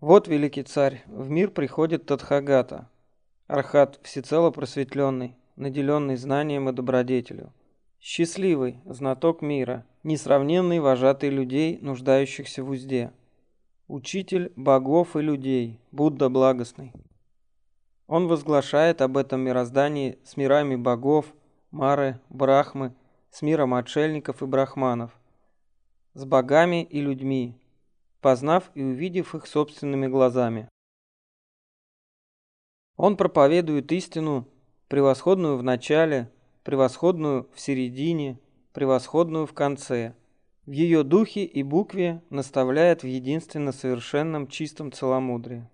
Вот, великий царь, в мир приходит Тадхагата, Архат всецело просветленный, наделенный знанием и добродетелю. Счастливый, знаток мира, несравненный вожатый людей, нуждающихся в узде. Учитель богов и людей, Будда благостный. Он возглашает об этом мироздании с мирами богов, Мары, Брахмы, с миром отшельников и брахманов, с богами и людьми, познав и увидев их собственными глазами. Он проповедует истину, превосходную в начале, превосходную в середине, превосходную в конце. В ее духе и букве наставляет в единственно совершенном чистом целомудрии.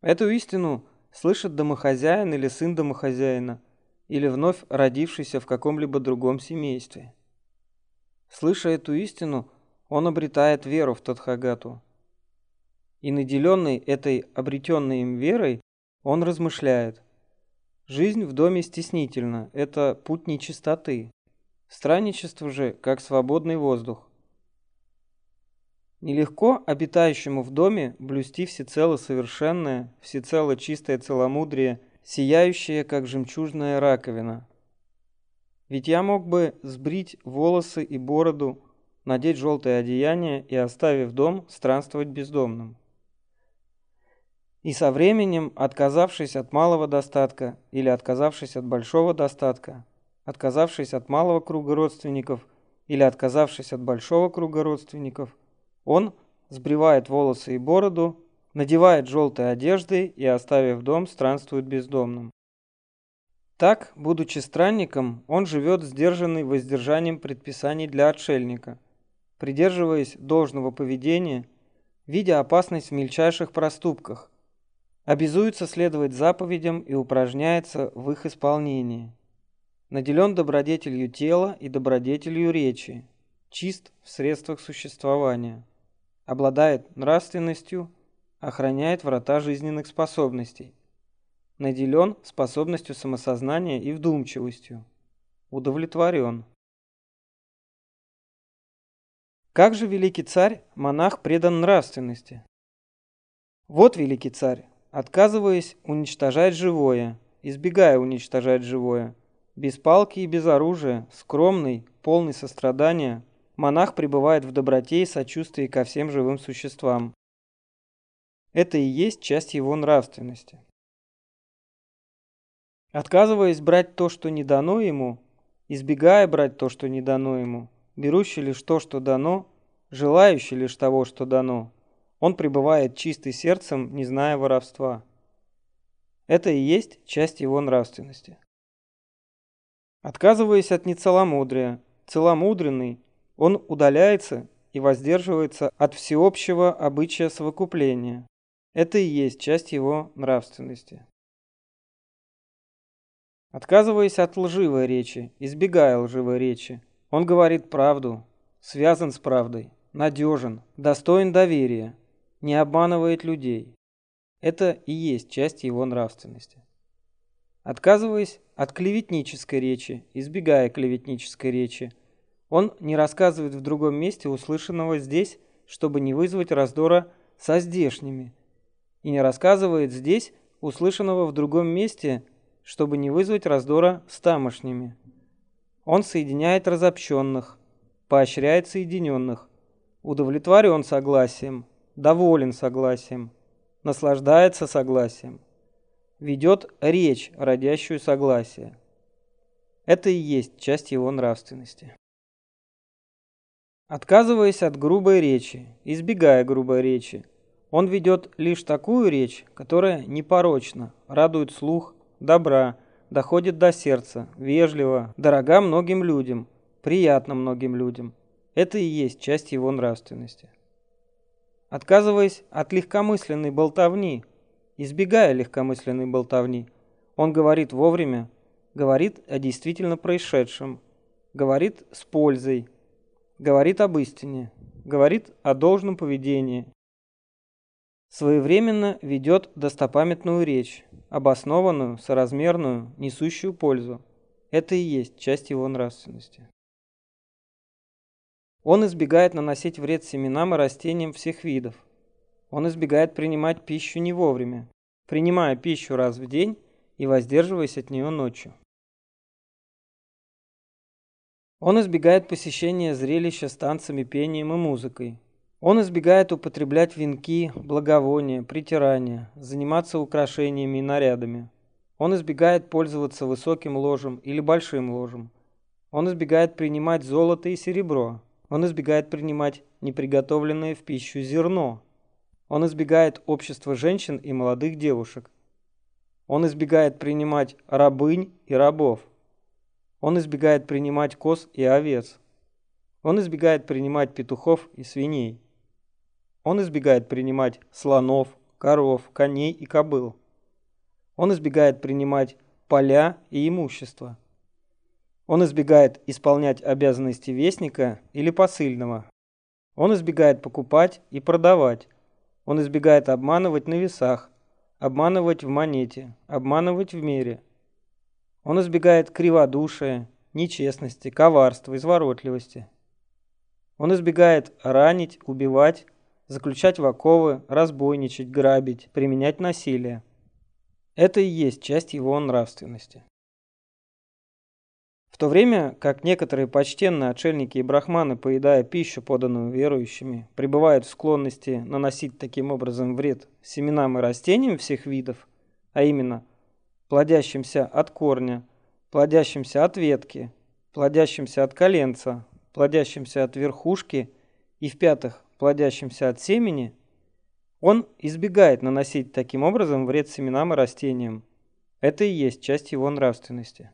Эту истину слышит домохозяин или сын домохозяина, или вновь родившийся в каком-либо другом семействе. Слыша эту истину, он обретает веру в Тадхагату. И наделенный этой обретенной им верой, он размышляет. Жизнь в доме стеснительна, это путь нечистоты. Странничество же, как свободный воздух. Нелегко обитающему в доме блюсти всецело совершенное, всецело чистое целомудрие, сияющее, как жемчужная раковина. Ведь я мог бы сбрить волосы и бороду, надеть желтое одеяние и, оставив дом, странствовать бездомным. И со временем, отказавшись от малого достатка или отказавшись от большого достатка, отказавшись от малого круга родственников или отказавшись от большого круга родственников, он сбривает волосы и бороду, надевает желтые одежды и, оставив дом, странствует бездомным. Так, будучи странником, он живет сдержанный воздержанием предписаний для отшельника, придерживаясь должного поведения, видя опасность в мельчайших проступках, обязуется следовать заповедям и упражняется в их исполнении. Наделен добродетелью тела и добродетелью речи, чист в средствах существования, обладает нравственностью, охраняет врата жизненных способностей, наделен способностью самосознания и вдумчивостью, удовлетворен. Как же великий царь, монах предан нравственности? Вот великий царь, отказываясь уничтожать живое, избегая уничтожать живое, без палки и без оружия, скромный, полный сострадания, монах пребывает в доброте и сочувствии ко всем живым существам. Это и есть часть его нравственности. Отказываясь брать то, что не дано ему, избегая брать то, что не дано ему, берущий лишь то, что дано, желающий лишь того, что дано, он пребывает чистый сердцем, не зная воровства. Это и есть часть его нравственности. Отказываясь от нецеломудрия, целомудренный, он удаляется и воздерживается от всеобщего обычая совокупления. Это и есть часть его нравственности. Отказываясь от лживой речи, избегая лживой речи, он говорит правду, связан с правдой, надежен, достоин доверия, не обманывает людей. Это и есть часть его нравственности. Отказываясь от клеветнической речи, избегая клеветнической речи, он не рассказывает в другом месте услышанного здесь, чтобы не вызвать раздора со здешними, и не рассказывает здесь услышанного в другом месте, чтобы не вызвать раздора с тамошними. Он соединяет разобщенных, поощряет соединенных, удовлетворен согласием, доволен согласием, наслаждается согласием, ведет речь, родящую согласие. Это и есть часть его нравственности. Отказываясь от грубой речи, избегая грубой речи, он ведет лишь такую речь, которая непорочна, радует слух, добра, доходит до сердца, вежливо, дорога многим людям, приятна многим людям. Это и есть часть его нравственности. Отказываясь от легкомысленной болтовни, избегая легкомысленной болтовни, он говорит вовремя, говорит о действительно происшедшем, говорит с пользой, говорит об истине, говорит о должном поведении, своевременно ведет достопамятную речь, обоснованную, соразмерную, несущую пользу. Это и есть часть его нравственности. Он избегает наносить вред семенам и растениям всех видов. Он избегает принимать пищу не вовремя, принимая пищу раз в день и воздерживаясь от нее ночью. Он избегает посещения зрелища с танцами, пением и музыкой. Он избегает употреблять венки, благовония, притирания, заниматься украшениями и нарядами. Он избегает пользоваться высоким ложем или большим ложем. Он избегает принимать золото и серебро. Он избегает принимать неприготовленное в пищу зерно. Он избегает общества женщин и молодых девушек. Он избегает принимать рабынь и рабов. Он избегает принимать коз и овец. Он избегает принимать петухов и свиней. Он избегает принимать слонов, коров, коней и кобыл. Он избегает принимать поля и имущество. Он избегает исполнять обязанности вестника или посыльного. Он избегает покупать и продавать. Он избегает обманывать на весах, обманывать в монете, обманывать в мере – он избегает криводушия, нечестности, коварства, изворотливости. Он избегает ранить, убивать, заключать в оковы, разбойничать, грабить, применять насилие. Это и есть часть его нравственности. В то время как некоторые почтенные отшельники и брахманы, поедая пищу, поданную верующими, пребывают в склонности наносить таким образом вред семенам и растениям всех видов, а именно плодящимся от корня, плодящимся от ветки, плодящимся от коленца, плодящимся от верхушки и, в-пятых, плодящимся от семени, он избегает наносить таким образом вред семенам и растениям. Это и есть часть его нравственности.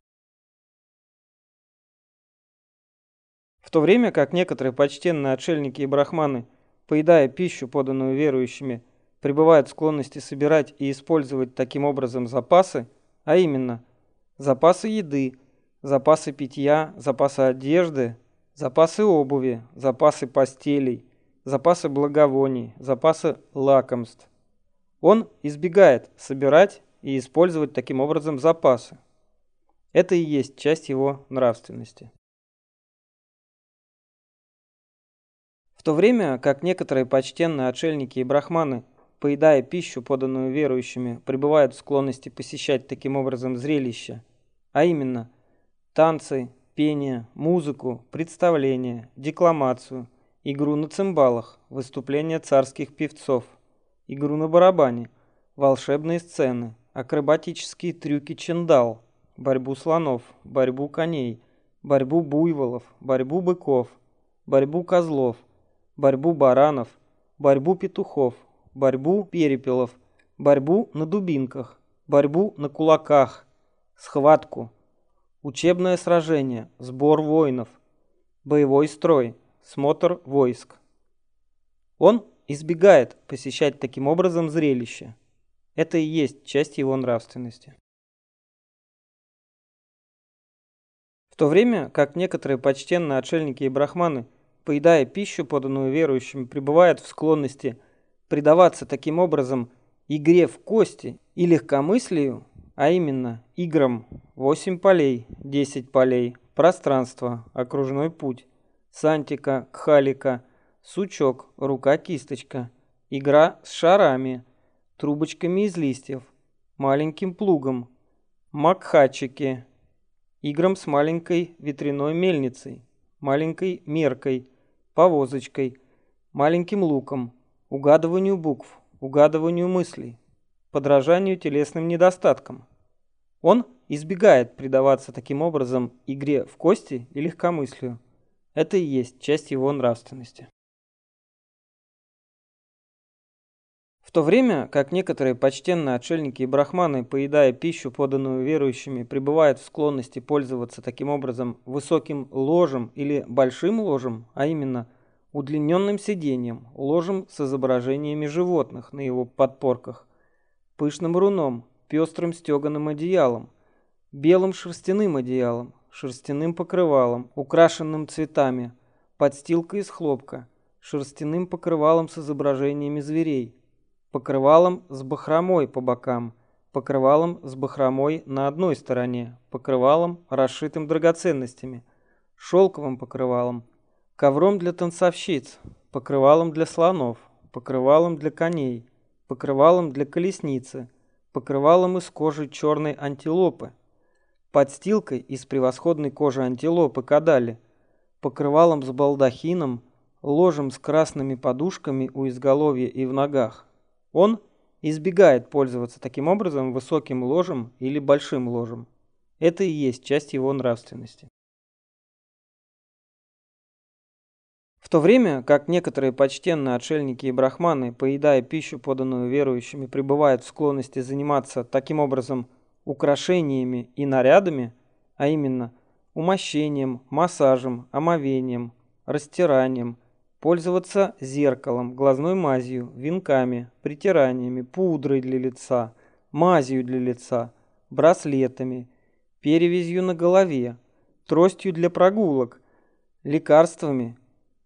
В то время как некоторые почтенные отшельники и брахманы, поедая пищу, поданную верующими, пребывают в склонности собирать и использовать таким образом запасы, а именно запасы еды, запасы питья, запасы одежды, запасы обуви, запасы постелей, запасы благовоний, запасы лакомств. Он избегает собирать и использовать таким образом запасы. Это и есть часть его нравственности. В то время как некоторые почтенные отшельники и брахманы поедая пищу, поданную верующими, пребывают в склонности посещать таким образом зрелища, а именно танцы, пение, музыку, представления, декламацию, игру на цимбалах, выступления царских певцов, игру на барабане, волшебные сцены, акробатические трюки чендал, борьбу слонов, борьбу коней, борьбу буйволов, борьбу быков, борьбу козлов, борьбу баранов, борьбу петухов, борьбу перепелов, борьбу на дубинках, борьбу на кулаках, схватку, учебное сражение, сбор воинов, боевой строй, смотр войск. Он избегает посещать таким образом зрелище. Это и есть часть его нравственности. В то время как некоторые почтенные отшельники и брахманы, поедая пищу, поданную верующими, пребывают в склонности предаваться таким образом игре в кости и легкомыслию, а именно играм 8 полей, 10 полей, пространство, окружной путь, сантика, кхалика, сучок, рука-кисточка, игра с шарами, трубочками из листьев, маленьким плугом, макхачики, играм с маленькой ветряной мельницей, маленькой меркой, повозочкой, маленьким луком, угадыванию букв, угадыванию мыслей, подражанию телесным недостаткам. Он избегает предаваться таким образом игре в кости и легкомыслию. Это и есть часть его нравственности. В то время, как некоторые почтенные отшельники и брахманы, поедая пищу, поданную верующими, пребывают в склонности пользоваться таким образом высоким ложем или большим ложем, а именно – удлиненным сиденьем, ложем с изображениями животных на его подпорках, пышным руном, пестрым стеганым одеялом, белым шерстяным одеялом, шерстяным покрывалом, украшенным цветами, подстилкой из хлопка, шерстяным покрывалом с изображениями зверей, покрывалом с бахромой по бокам, покрывалом с бахромой на одной стороне, покрывалом, расшитым драгоценностями, шелковым покрывалом, ковром для танцовщиц, покрывалом для слонов, покрывалом для коней, покрывалом для колесницы, покрывалом из кожи черной антилопы, подстилкой из превосходной кожи антилопы кадали, покрывалом с балдахином, ложем с красными подушками у изголовья и в ногах. Он избегает пользоваться таким образом высоким ложем или большим ложем. Это и есть часть его нравственности. В то время как некоторые почтенные отшельники и брахманы, поедая пищу, поданную верующими, пребывают в склонности заниматься таким образом украшениями и нарядами, а именно умощением, массажем, омовением, растиранием, пользоваться зеркалом, глазной мазью, венками, притираниями, пудрой для лица, мазью для лица, браслетами, перевязью на голове, тростью для прогулок, лекарствами,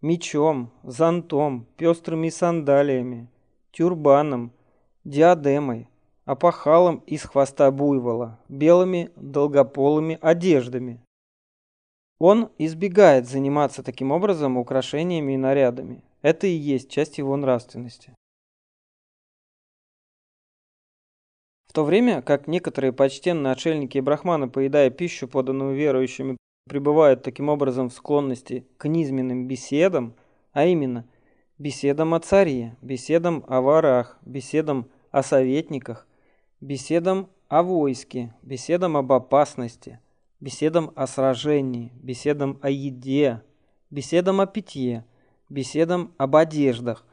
мечом, зонтом, пестрыми сандалиями, тюрбаном, диадемой, опахалом из хвоста буйвола, белыми долгополыми одеждами. Он избегает заниматься таким образом украшениями и нарядами. Это и есть часть его нравственности. В то время как некоторые почтенные отшельники и брахманы, поедая пищу, поданную верующими, пребывают таким образом в склонности к низменным беседам, а именно беседам о царе, беседам о ворах, беседам о советниках, беседам о войске, беседам об опасности, беседам о сражении, беседам о еде, беседам о питье, беседам об одеждах,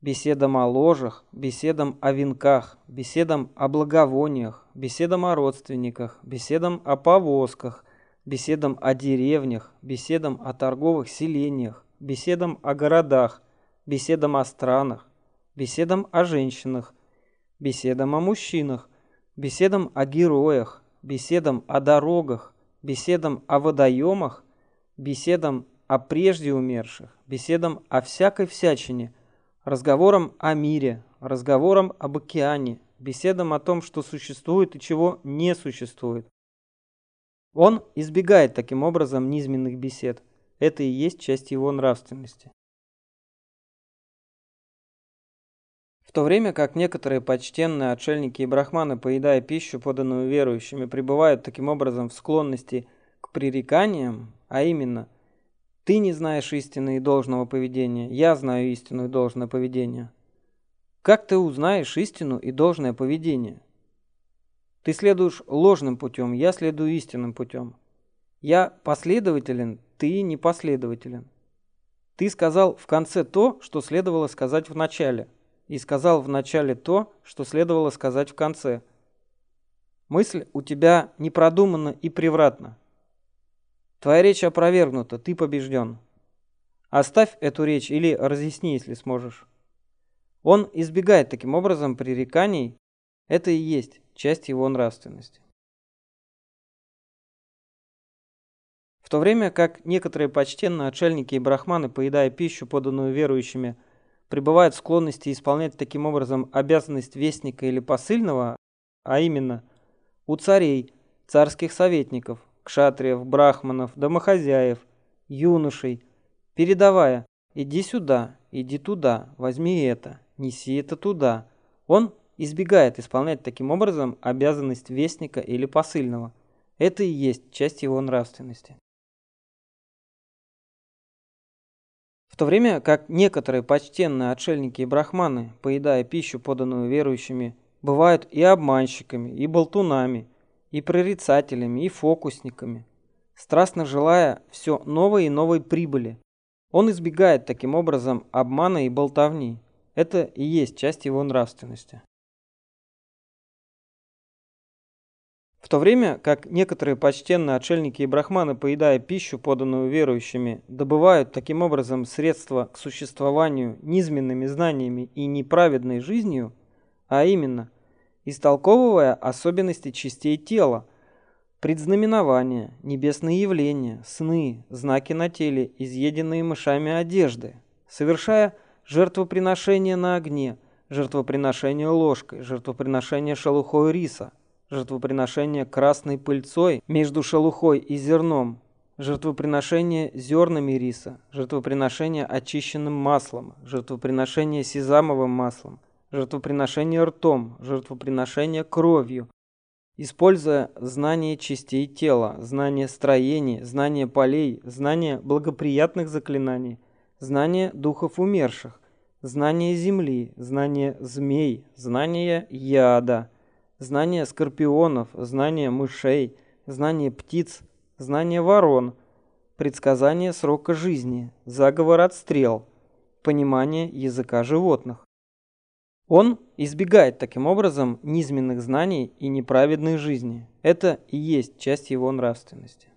беседам о ложах, беседам о венках, беседам о благовониях, беседам о родственниках, беседам о повозках – беседам о деревнях, беседам о торговых селениях, беседам о городах, беседам о странах, беседам о женщинах, беседам о мужчинах, беседам о героях, беседам о дорогах, беседам о водоемах, беседам о прежде умерших, беседам о всякой всячине, разговорам о мире, разговорам об океане, беседам о том, что существует и чего не существует, он избегает таким образом низменных бесед. Это и есть часть его нравственности. В то время как некоторые почтенные отшельники и брахманы, поедая пищу, поданную верующими, пребывают таким образом в склонности к пререканиям, а именно «ты не знаешь истины и должного поведения, я знаю истину и должное поведение». Как ты узнаешь истину и должное поведение? Ты следуешь ложным путем, я следую истинным путем. Я последователен, ты непоследователен. Ты сказал в конце то, что следовало сказать в начале, и сказал в начале то, что следовало сказать в конце. Мысль у тебя не продумана и превратна. Твоя речь опровергнута, ты побежден. Оставь эту речь или разъясни, если сможешь. Он избегает таким образом пререканий. Это и есть часть его нравственности. В то время как некоторые почтенные отшельники и брахманы, поедая пищу, поданную верующими, пребывают в склонности исполнять таким образом обязанность вестника или посыльного, а именно у царей, царских советников, кшатриев, брахманов, домохозяев, юношей, передавая «иди сюда, иди туда, возьми это, неси это туда», он избегает исполнять таким образом обязанность вестника или посыльного. Это и есть часть его нравственности. В то время как некоторые почтенные отшельники и брахманы, поедая пищу, поданную верующими, бывают и обманщиками, и болтунами, и прорицателями, и фокусниками, страстно желая все новой и новой прибыли. Он избегает таким образом обмана и болтовни. Это и есть часть его нравственности. То время как некоторые почтенные отшельники и брахманы, поедая пищу, поданную верующими, добывают таким образом средства к существованию низменными знаниями и неправедной жизнью, а именно, истолковывая особенности частей тела, предзнаменования, небесные явления, сны, знаки на теле, изъеденные мышами одежды, совершая жертвоприношение на огне, жертвоприношение ложкой, жертвоприношение шелухой риса – жертвоприношение красной пыльцой между шелухой и зерном, жертвоприношение зернами риса, жертвоприношение очищенным маслом, жертвоприношение сезамовым маслом, жертвоприношение ртом, жертвоприношение кровью, используя знание частей тела, знание строений, знание полей, знание благоприятных заклинаний, знание духов умерших, знание земли, знание змей, знание яда, знание скорпионов, знание мышей, знание птиц, знание ворон, предсказание срока жизни, заговор отстрел, понимание языка животных. Он избегает таким образом низменных знаний и неправедной жизни. Это и есть часть его нравственности.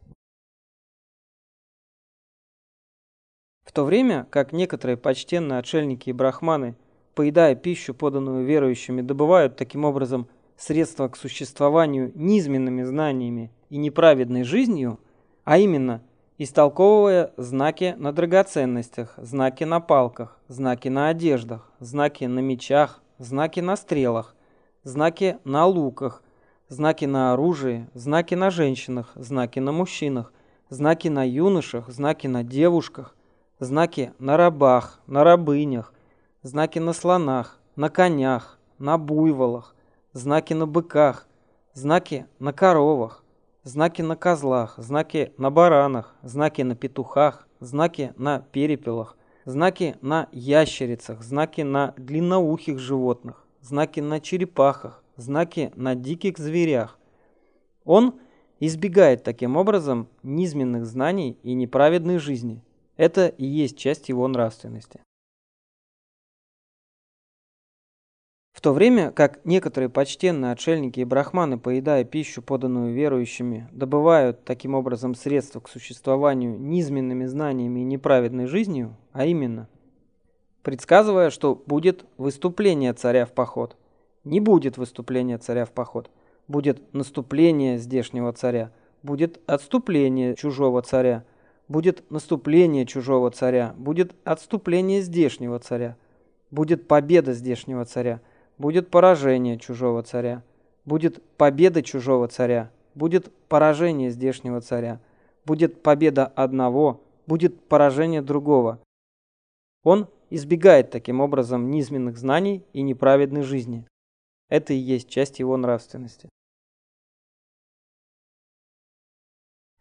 В то время как некоторые почтенные отшельники и брахманы, поедая пищу, поданную верующими, добывают таким образом средства к существованию низменными знаниями и неправедной жизнью, а именно истолковывая знаки на драгоценностях, знаки на палках, знаки на одеждах, знаки на мечах, знаки на стрелах, знаки на луках, знаки на оружии, знаки на женщинах, знаки на мужчинах, знаки на юношах, знаки на девушках, знаки на рабах, на рабынях, знаки на слонах, на конях, на буйволах, знаки на быках, знаки на коровах, знаки на козлах, знаки на баранах, знаки на петухах, знаки на перепелах, знаки на ящерицах, знаки на длинноухих животных, знаки на черепахах, знаки на диких зверях. Он избегает таким образом низменных знаний и неправедной жизни. Это и есть часть его нравственности. В то время как некоторые почтенные отшельники и брахманы, поедая пищу, поданную верующими, добывают таким образом средства к существованию низменными знаниями и неправедной жизнью, а именно, предсказывая, что будет выступление царя в поход. Не будет выступления царя в поход. Будет наступление здешнего царя. Будет отступление чужого царя. Будет наступление чужого царя. Будет отступление здешнего царя. Будет победа здешнего царя будет поражение чужого царя, будет победа чужого царя, будет поражение здешнего царя, будет победа одного, будет поражение другого. Он избегает таким образом низменных знаний и неправедной жизни. Это и есть часть его нравственности.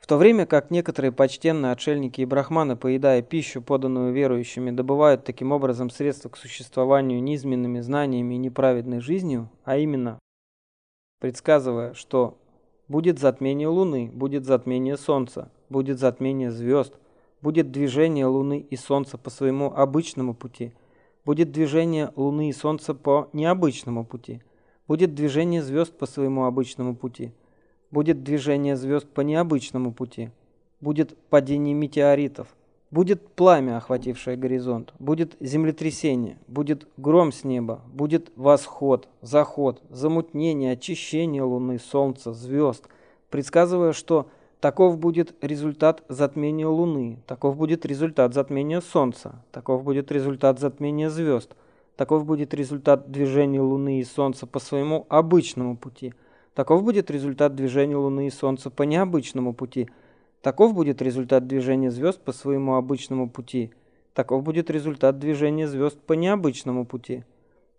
В то время как некоторые почтенные отшельники и брахманы, поедая пищу, поданную верующими, добывают таким образом средства к существованию низменными знаниями и неправедной жизнью, а именно, предсказывая, что будет затмение Луны, будет затмение Солнца, будет затмение звезд, будет движение Луны и Солнца по своему обычному пути, будет движение Луны и Солнца по необычному пути, будет движение звезд по своему обычному пути – Будет движение звезд по необычному пути. Будет падение метеоритов. Будет пламя, охватившее горизонт. Будет землетрясение. Будет гром с неба. Будет восход, заход, замутнение, очищение Луны, Солнца, звезд. Предсказывая, что таков будет результат затмения Луны, таков будет результат затмения Солнца, таков будет результат затмения звезд, таков будет результат движения Луны и Солнца по своему обычному пути – Таков будет результат движения Луны и Солнца по необычному пути. Таков будет результат движения звезд по своему обычному пути. Таков будет результат движения звезд по необычному пути.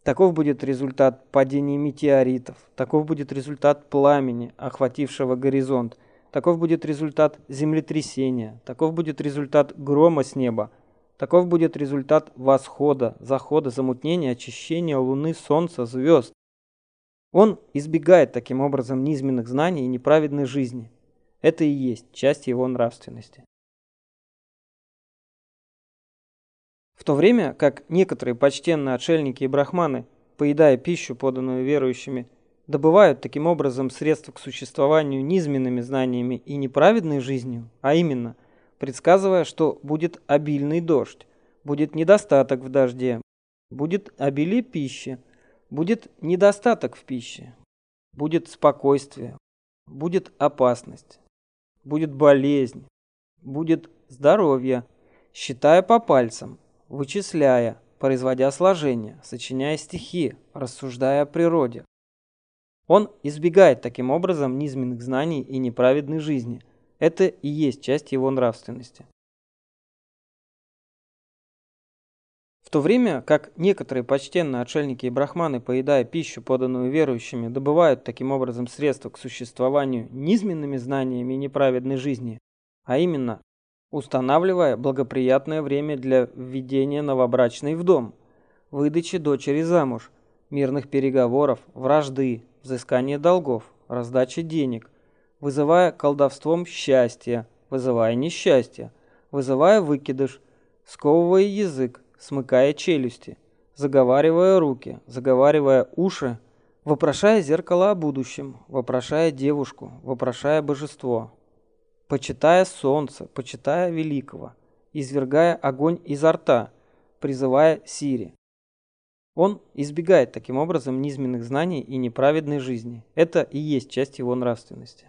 Таков будет результат падения метеоритов. Таков будет результат пламени, охватившего горизонт. Таков будет результат землетрясения. Таков будет результат грома с неба. Таков будет результат восхода, захода, замутнения, очищения Луны, Солнца, звезд. Он избегает таким образом низменных знаний и неправедной жизни. Это и есть часть его нравственности. В то время как некоторые почтенные отшельники и брахманы, поедая пищу, поданную верующими, добывают таким образом средства к существованию низменными знаниями и неправедной жизнью, а именно, предсказывая, что будет обильный дождь, будет недостаток в дожде, будет обилие пищи, Будет недостаток в пище, будет спокойствие, будет опасность, будет болезнь, будет здоровье, считая по пальцам, вычисляя, производя сложения, сочиняя стихи, рассуждая о природе. Он избегает таким образом низменных знаний и неправедной жизни. Это и есть часть его нравственности. В то время как некоторые почтенные отшельники и брахманы, поедая пищу, поданную верующими, добывают таким образом средства к существованию низменными знаниями неправедной жизни, а именно устанавливая благоприятное время для введения новобрачной в дом, выдачи дочери замуж, мирных переговоров, вражды, взыскания долгов, раздачи денег, вызывая колдовством счастье, вызывая несчастье, вызывая выкидыш, сковывая язык, смыкая челюсти, заговаривая руки, заговаривая уши, вопрошая зеркало о будущем, вопрошая девушку, вопрошая божество, почитая солнце, почитая великого, извергая огонь изо рта, призывая Сири. Он избегает таким образом низменных знаний и неправедной жизни. Это и есть часть его нравственности.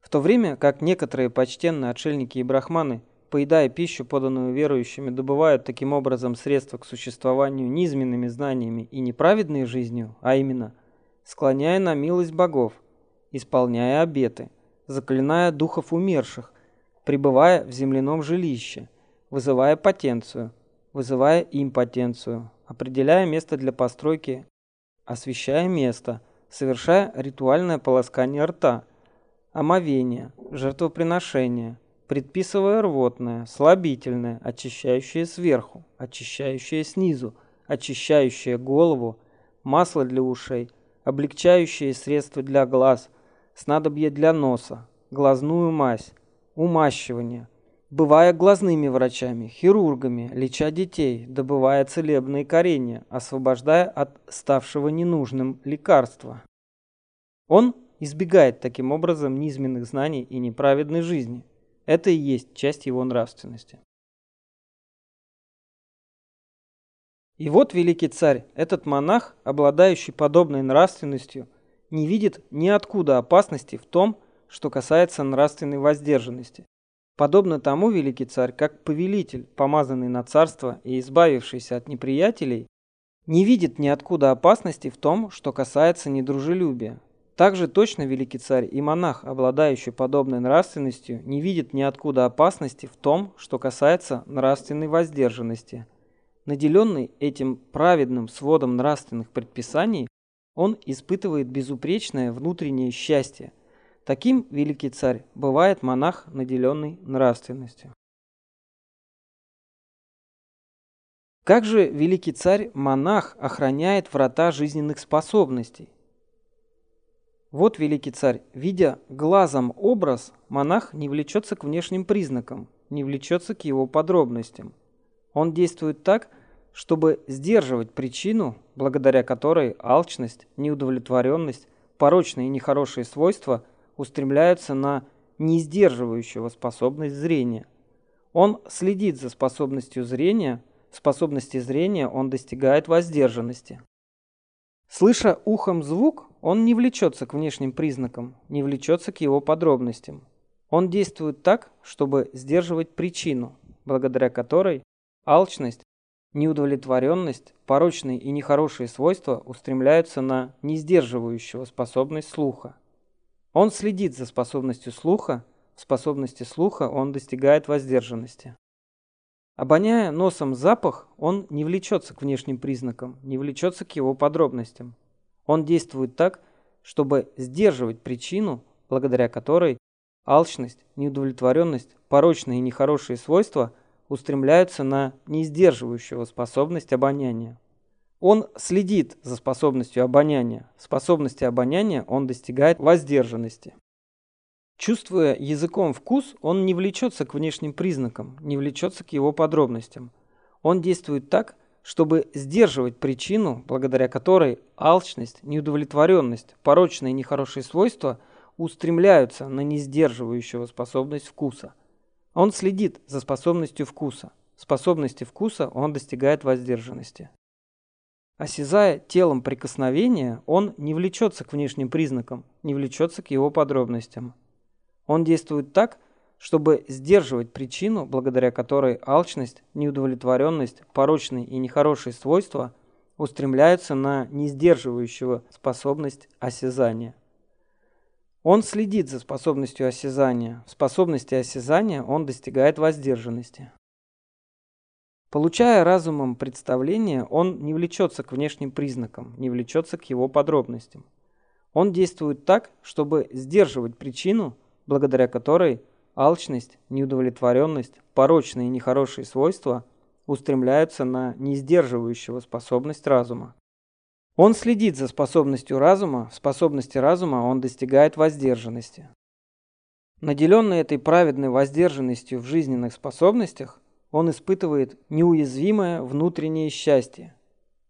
В то время как некоторые почтенные отшельники и брахманы поедая пищу, поданную верующими, добывают таким образом средства к существованию низменными знаниями и неправедной жизнью, а именно, склоняя на милость богов, исполняя обеты, заклиная духов умерших, пребывая в земляном жилище, вызывая потенцию, вызывая импотенцию, определяя место для постройки, освещая место, совершая ритуальное полоскание рта, омовение, жертвоприношение – предписывая рвотное, слабительное, очищающее сверху, очищающее снизу, очищающее голову, масло для ушей, облегчающие средства для глаз, снадобье для носа, глазную мазь, умащивание, бывая глазными врачами, хирургами, леча детей, добывая целебные коренья, освобождая от ставшего ненужным лекарства. Он избегает таким образом низменных знаний и неправедной жизни – это и есть часть его нравственности. И вот великий царь, этот монах, обладающий подобной нравственностью, не видит ниоткуда опасности в том, что касается нравственной воздержанности. Подобно тому великий царь, как повелитель, помазанный на царство и избавившийся от неприятелей, не видит ниоткуда опасности в том, что касается недружелюбия, также точно великий царь и монах, обладающий подобной нравственностью, не видит ниоткуда опасности в том, что касается нравственной воздержанности. Наделенный этим праведным сводом нравственных предписаний, он испытывает безупречное внутреннее счастье. Таким великий царь бывает монах, наделенный нравственностью. Как же великий царь-монах охраняет врата жизненных способностей? Вот великий царь, видя глазом образ, монах не влечется к внешним признакам, не влечется к его подробностям. Он действует так, чтобы сдерживать причину, благодаря которой алчность, неудовлетворенность, порочные и нехорошие свойства устремляются на несдерживающего способность зрения. Он следит за способностью зрения, в способности зрения он достигает воздержанности. Слыша ухом звук, он не влечется к внешним признакам, не влечется к его подробностям. Он действует так, чтобы сдерживать причину, благодаря которой алчность, неудовлетворенность, порочные и нехорошие свойства устремляются на несдерживающего способность слуха. Он следит за способностью слуха, в способности слуха он достигает воздержанности. Обоняя носом запах, он не влечется к внешним признакам, не влечется к его подробностям. Он действует так, чтобы сдерживать причину, благодаря которой алчность, неудовлетворенность, порочные и нехорошие свойства устремляются на несдерживающего способность обоняния. Он следит за способностью обоняния. В способности обоняния он достигает воздержанности. Чувствуя языком вкус, он не влечется к внешним признакам, не влечется к его подробностям. Он действует так, чтобы сдерживать причину, благодаря которой алчность, неудовлетворенность, порочные и нехорошие свойства устремляются на несдерживающего способность вкуса. Он следит за способностью вкуса. Способности вкуса он достигает воздержанности. Осязая телом прикосновения, он не влечется к внешним признакам, не влечется к его подробностям. Он действует так, чтобы сдерживать причину, благодаря которой алчность, неудовлетворенность, порочные и нехорошие свойства устремляются на несдерживающего способность осязания. Он следит за способностью осязания. В способности осязания он достигает воздержанности. Получая разумом представление, он не влечется к внешним признакам, не влечется к его подробностям. Он действует так, чтобы сдерживать причину, благодаря которой алчность, неудовлетворенность, порочные и нехорошие свойства устремляются на несдерживающего способность разума. Он следит за способностью разума, в способности разума он достигает воздержанности. Наделенный этой праведной воздержанностью в жизненных способностях, он испытывает неуязвимое внутреннее счастье.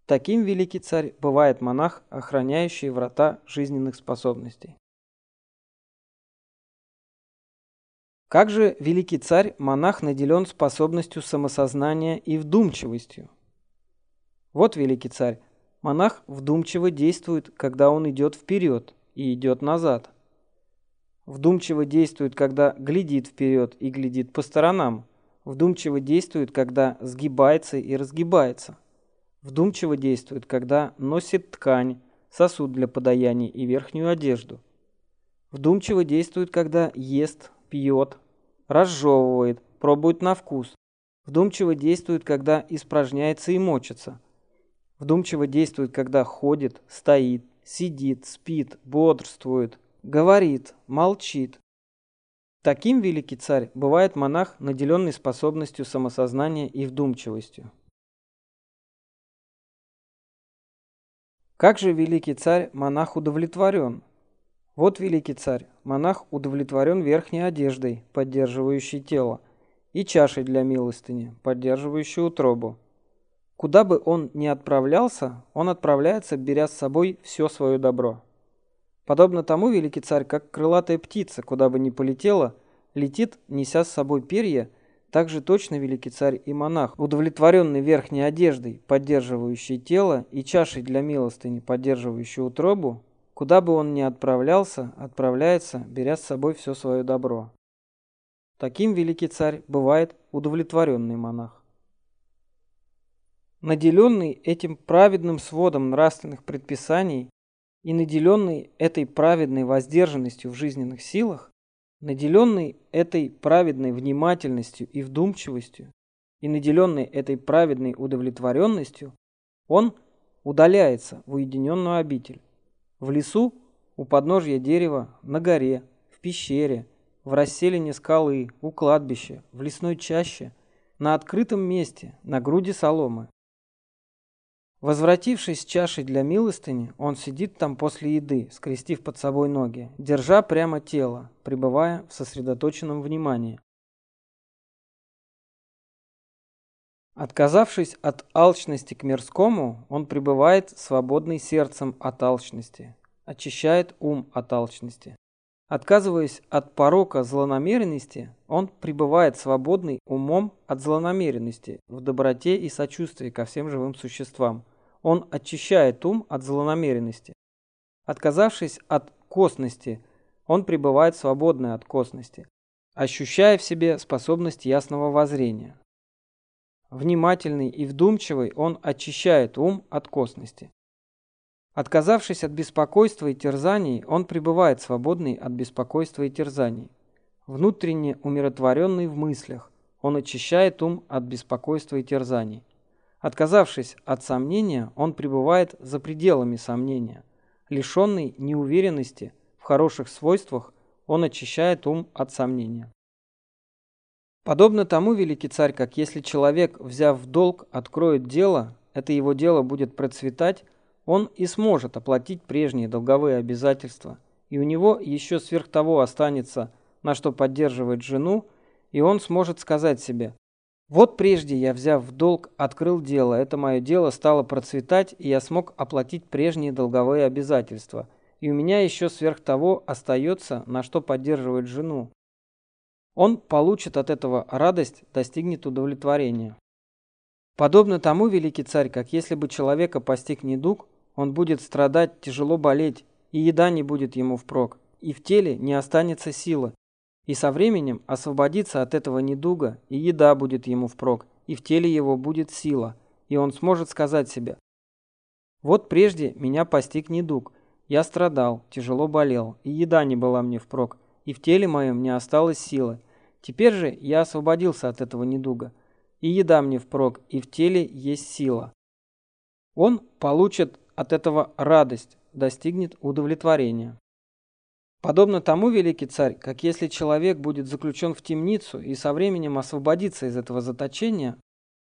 Таким великий царь бывает монах, охраняющий врата жизненных способностей. Как же великий царь, монах наделен способностью самосознания и вдумчивостью? Вот великий царь, монах вдумчиво действует, когда он идет вперед и идет назад. Вдумчиво действует, когда глядит вперед и глядит по сторонам. Вдумчиво действует, когда сгибается и разгибается. Вдумчиво действует, когда носит ткань, сосуд для подаяния и верхнюю одежду. Вдумчиво действует, когда ест, пьет, разжевывает, пробует на вкус. Вдумчиво действует, когда испражняется и мочится. Вдумчиво действует, когда ходит, стоит, сидит, спит, бодрствует, говорит, молчит. Таким великий царь бывает монах, наделенный способностью самосознания и вдумчивостью. Как же великий царь монах удовлетворен? Вот великий царь, монах удовлетворен верхней одеждой, поддерживающей тело, и чашей для милостыни, поддерживающей утробу. Куда бы он ни отправлялся, он отправляется, беря с собой все свое добро. Подобно тому великий царь, как крылатая птица, куда бы ни полетела, летит, неся с собой перья, так же точно великий царь и монах, удовлетворенный верхней одеждой, поддерживающей тело, и чашей для милостыни, поддерживающей утробу, Куда бы он ни отправлялся, отправляется, беря с собой все свое добро. Таким великий царь бывает удовлетворенный монах. Наделенный этим праведным сводом нравственных предписаний и наделенный этой праведной воздержанностью в жизненных силах, наделенный этой праведной внимательностью и вдумчивостью, и наделенный этой праведной удовлетворенностью, он удаляется в уединенную обитель, в лесу, у подножья дерева, на горе, в пещере, в расселине скалы, у кладбища, в лесной чаще, на открытом месте, на груди соломы. Возвратившись с чашей для милостыни, он сидит там после еды, скрестив под собой ноги, держа прямо тело, пребывая в сосредоточенном внимании. Отказавшись от алчности к мирскому, он пребывает свободный сердцем от алчности, очищает ум от алчности. Отказываясь от порока злонамеренности, он пребывает свободный умом от злонамеренности, в доброте и сочувствии ко всем живым существам. Он очищает ум от злонамеренности. Отказавшись от косности, он пребывает свободный от косности, ощущая в себе способность ясного воззрения. Внимательный и вдумчивый, он очищает ум от косности. Отказавшись от беспокойства и терзаний, он пребывает свободный от беспокойства и терзаний. Внутренне умиротворенный в мыслях, он очищает ум от беспокойства и терзаний. Отказавшись от сомнения, он пребывает за пределами сомнения. Лишенный неуверенности в хороших свойствах, он очищает ум от сомнения. Подобно тому, великий царь, как если человек, взяв в долг, откроет дело, это его дело будет процветать, он и сможет оплатить прежние долговые обязательства, и у него еще сверх того останется, на что поддерживать жену, и он сможет сказать себе, вот прежде я, взяв в долг, открыл дело, это мое дело стало процветать, и я смог оплатить прежние долговые обязательства, и у меня еще сверх того остается, на что поддерживать жену, он получит от этого радость, достигнет удовлетворения. Подобно тому, великий царь, как если бы человека постиг недуг, он будет страдать, тяжело болеть, и еда не будет ему впрок, и в теле не останется силы, и со временем освободится от этого недуга, и еда будет ему впрок, и в теле его будет сила, и он сможет сказать себе, «Вот прежде меня постиг недуг, Я страдал, тяжело болел, и еда не была мне впрок, и в теле моем не осталось силы. Теперь же я освободился от этого недуга, и еда мне впрок, и в теле есть сила. Он получит от этого радость, достигнет удовлетворения. Подобно тому, великий царь, как если человек будет заключен в темницу и со временем освободится из этого заточения,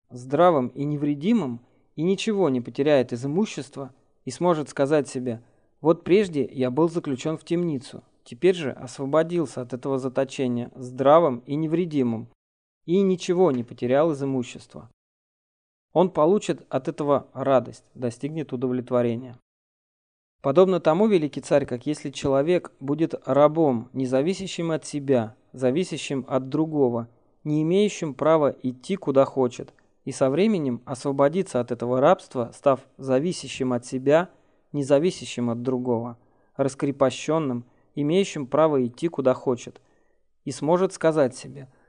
здравым и невредимым, и ничего не потеряет из имущества, и сможет сказать себе, вот прежде я был заключен в темницу, теперь же освободился от этого заточения здравым и невредимым, и ничего не потерял из имущества. Он получит от этого радость, достигнет удовлетворения. Подобно тому, великий царь, как если человек будет рабом, не зависящим от себя, зависящим от другого, не имеющим права идти куда хочет, и со временем освободиться от этого рабства, став зависящим от себя, не зависящим от другого, раскрепощенным, имеющим право идти куда хочет, и сможет сказать себе –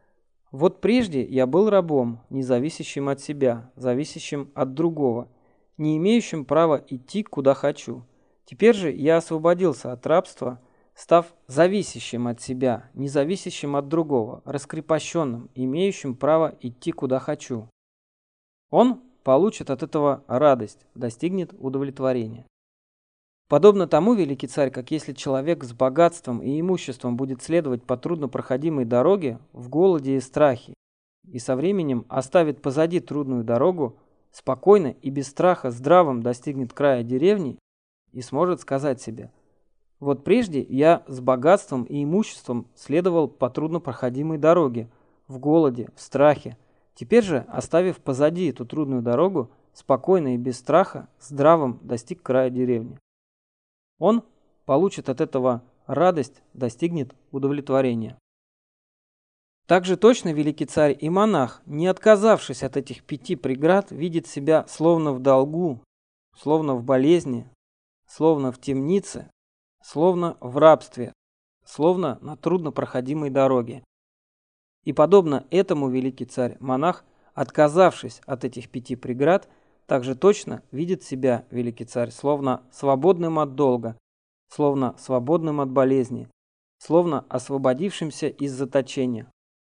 вот прежде я был рабом, не зависящим от себя, зависящим от другого, не имеющим права идти, куда хочу. Теперь же я освободился от рабства, став зависящим от себя, не зависящим от другого, раскрепощенным, имеющим право идти, куда хочу. Он получит от этого радость, достигнет удовлетворения. Подобно тому, великий царь, как если человек с богатством и имуществом будет следовать по труднопроходимой дороге в голоде и страхе, и со временем оставит позади трудную дорогу, спокойно и без страха здравым достигнет края деревни и сможет сказать себе, вот прежде я с богатством и имуществом следовал по труднопроходимой дороге, в голоде, в страхе, теперь же, оставив позади эту трудную дорогу, спокойно и без страха, здравым достиг края деревни. Он получит от этого радость, достигнет удовлетворения. Также точно великий царь и монах, не отказавшись от этих пяти преград, видит себя словно в долгу, словно в болезни, словно в темнице, словно в рабстве, словно на труднопроходимой дороге. И подобно этому великий царь-монах, отказавшись от этих пяти преград, также точно видит себя, великий царь, словно свободным от долга, словно свободным от болезни, словно освободившимся из заточения,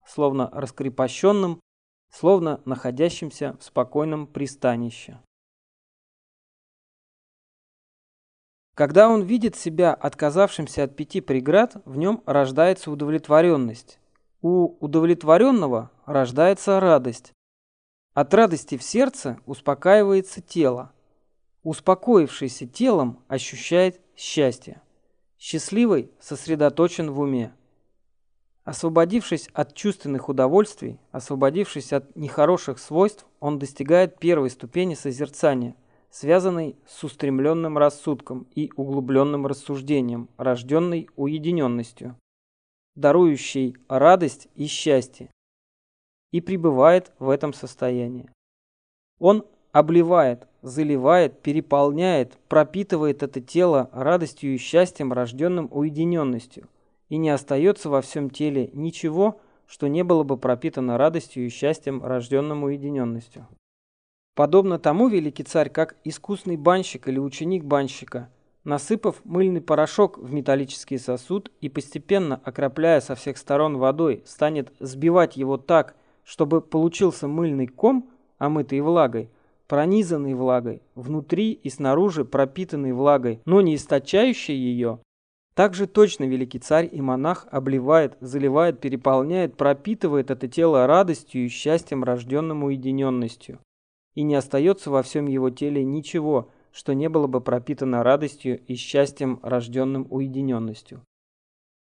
словно раскрепощенным, словно находящимся в спокойном пристанище. Когда он видит себя отказавшимся от пяти преград, в нем рождается удовлетворенность. У удовлетворенного рождается радость, от радости в сердце успокаивается тело. Успокоившийся телом ощущает счастье. Счастливый сосредоточен в уме. Освободившись от чувственных удовольствий, освободившись от нехороших свойств, он достигает первой ступени созерцания, связанной с устремленным рассудком и углубленным рассуждением, рожденной уединенностью, дарующей радость и счастье, и пребывает в этом состоянии. Он обливает, заливает, переполняет, пропитывает это тело радостью и счастьем, рожденным уединенностью, и не остается во всем теле ничего, что не было бы пропитано радостью и счастьем, рожденным уединенностью. Подобно тому великий царь, как искусный банщик или ученик банщика, насыпав мыльный порошок в металлический сосуд и постепенно окропляя со всех сторон водой, станет сбивать его так, чтобы получился мыльный ком, омытый влагой, пронизанный влагой, внутри и снаружи пропитанный влагой, но не источающий ее, также точно великий царь и монах обливает, заливает, переполняет, пропитывает это тело радостью и счастьем, рожденным уединенностью. И не остается во всем его теле ничего, что не было бы пропитано радостью и счастьем, рожденным уединенностью.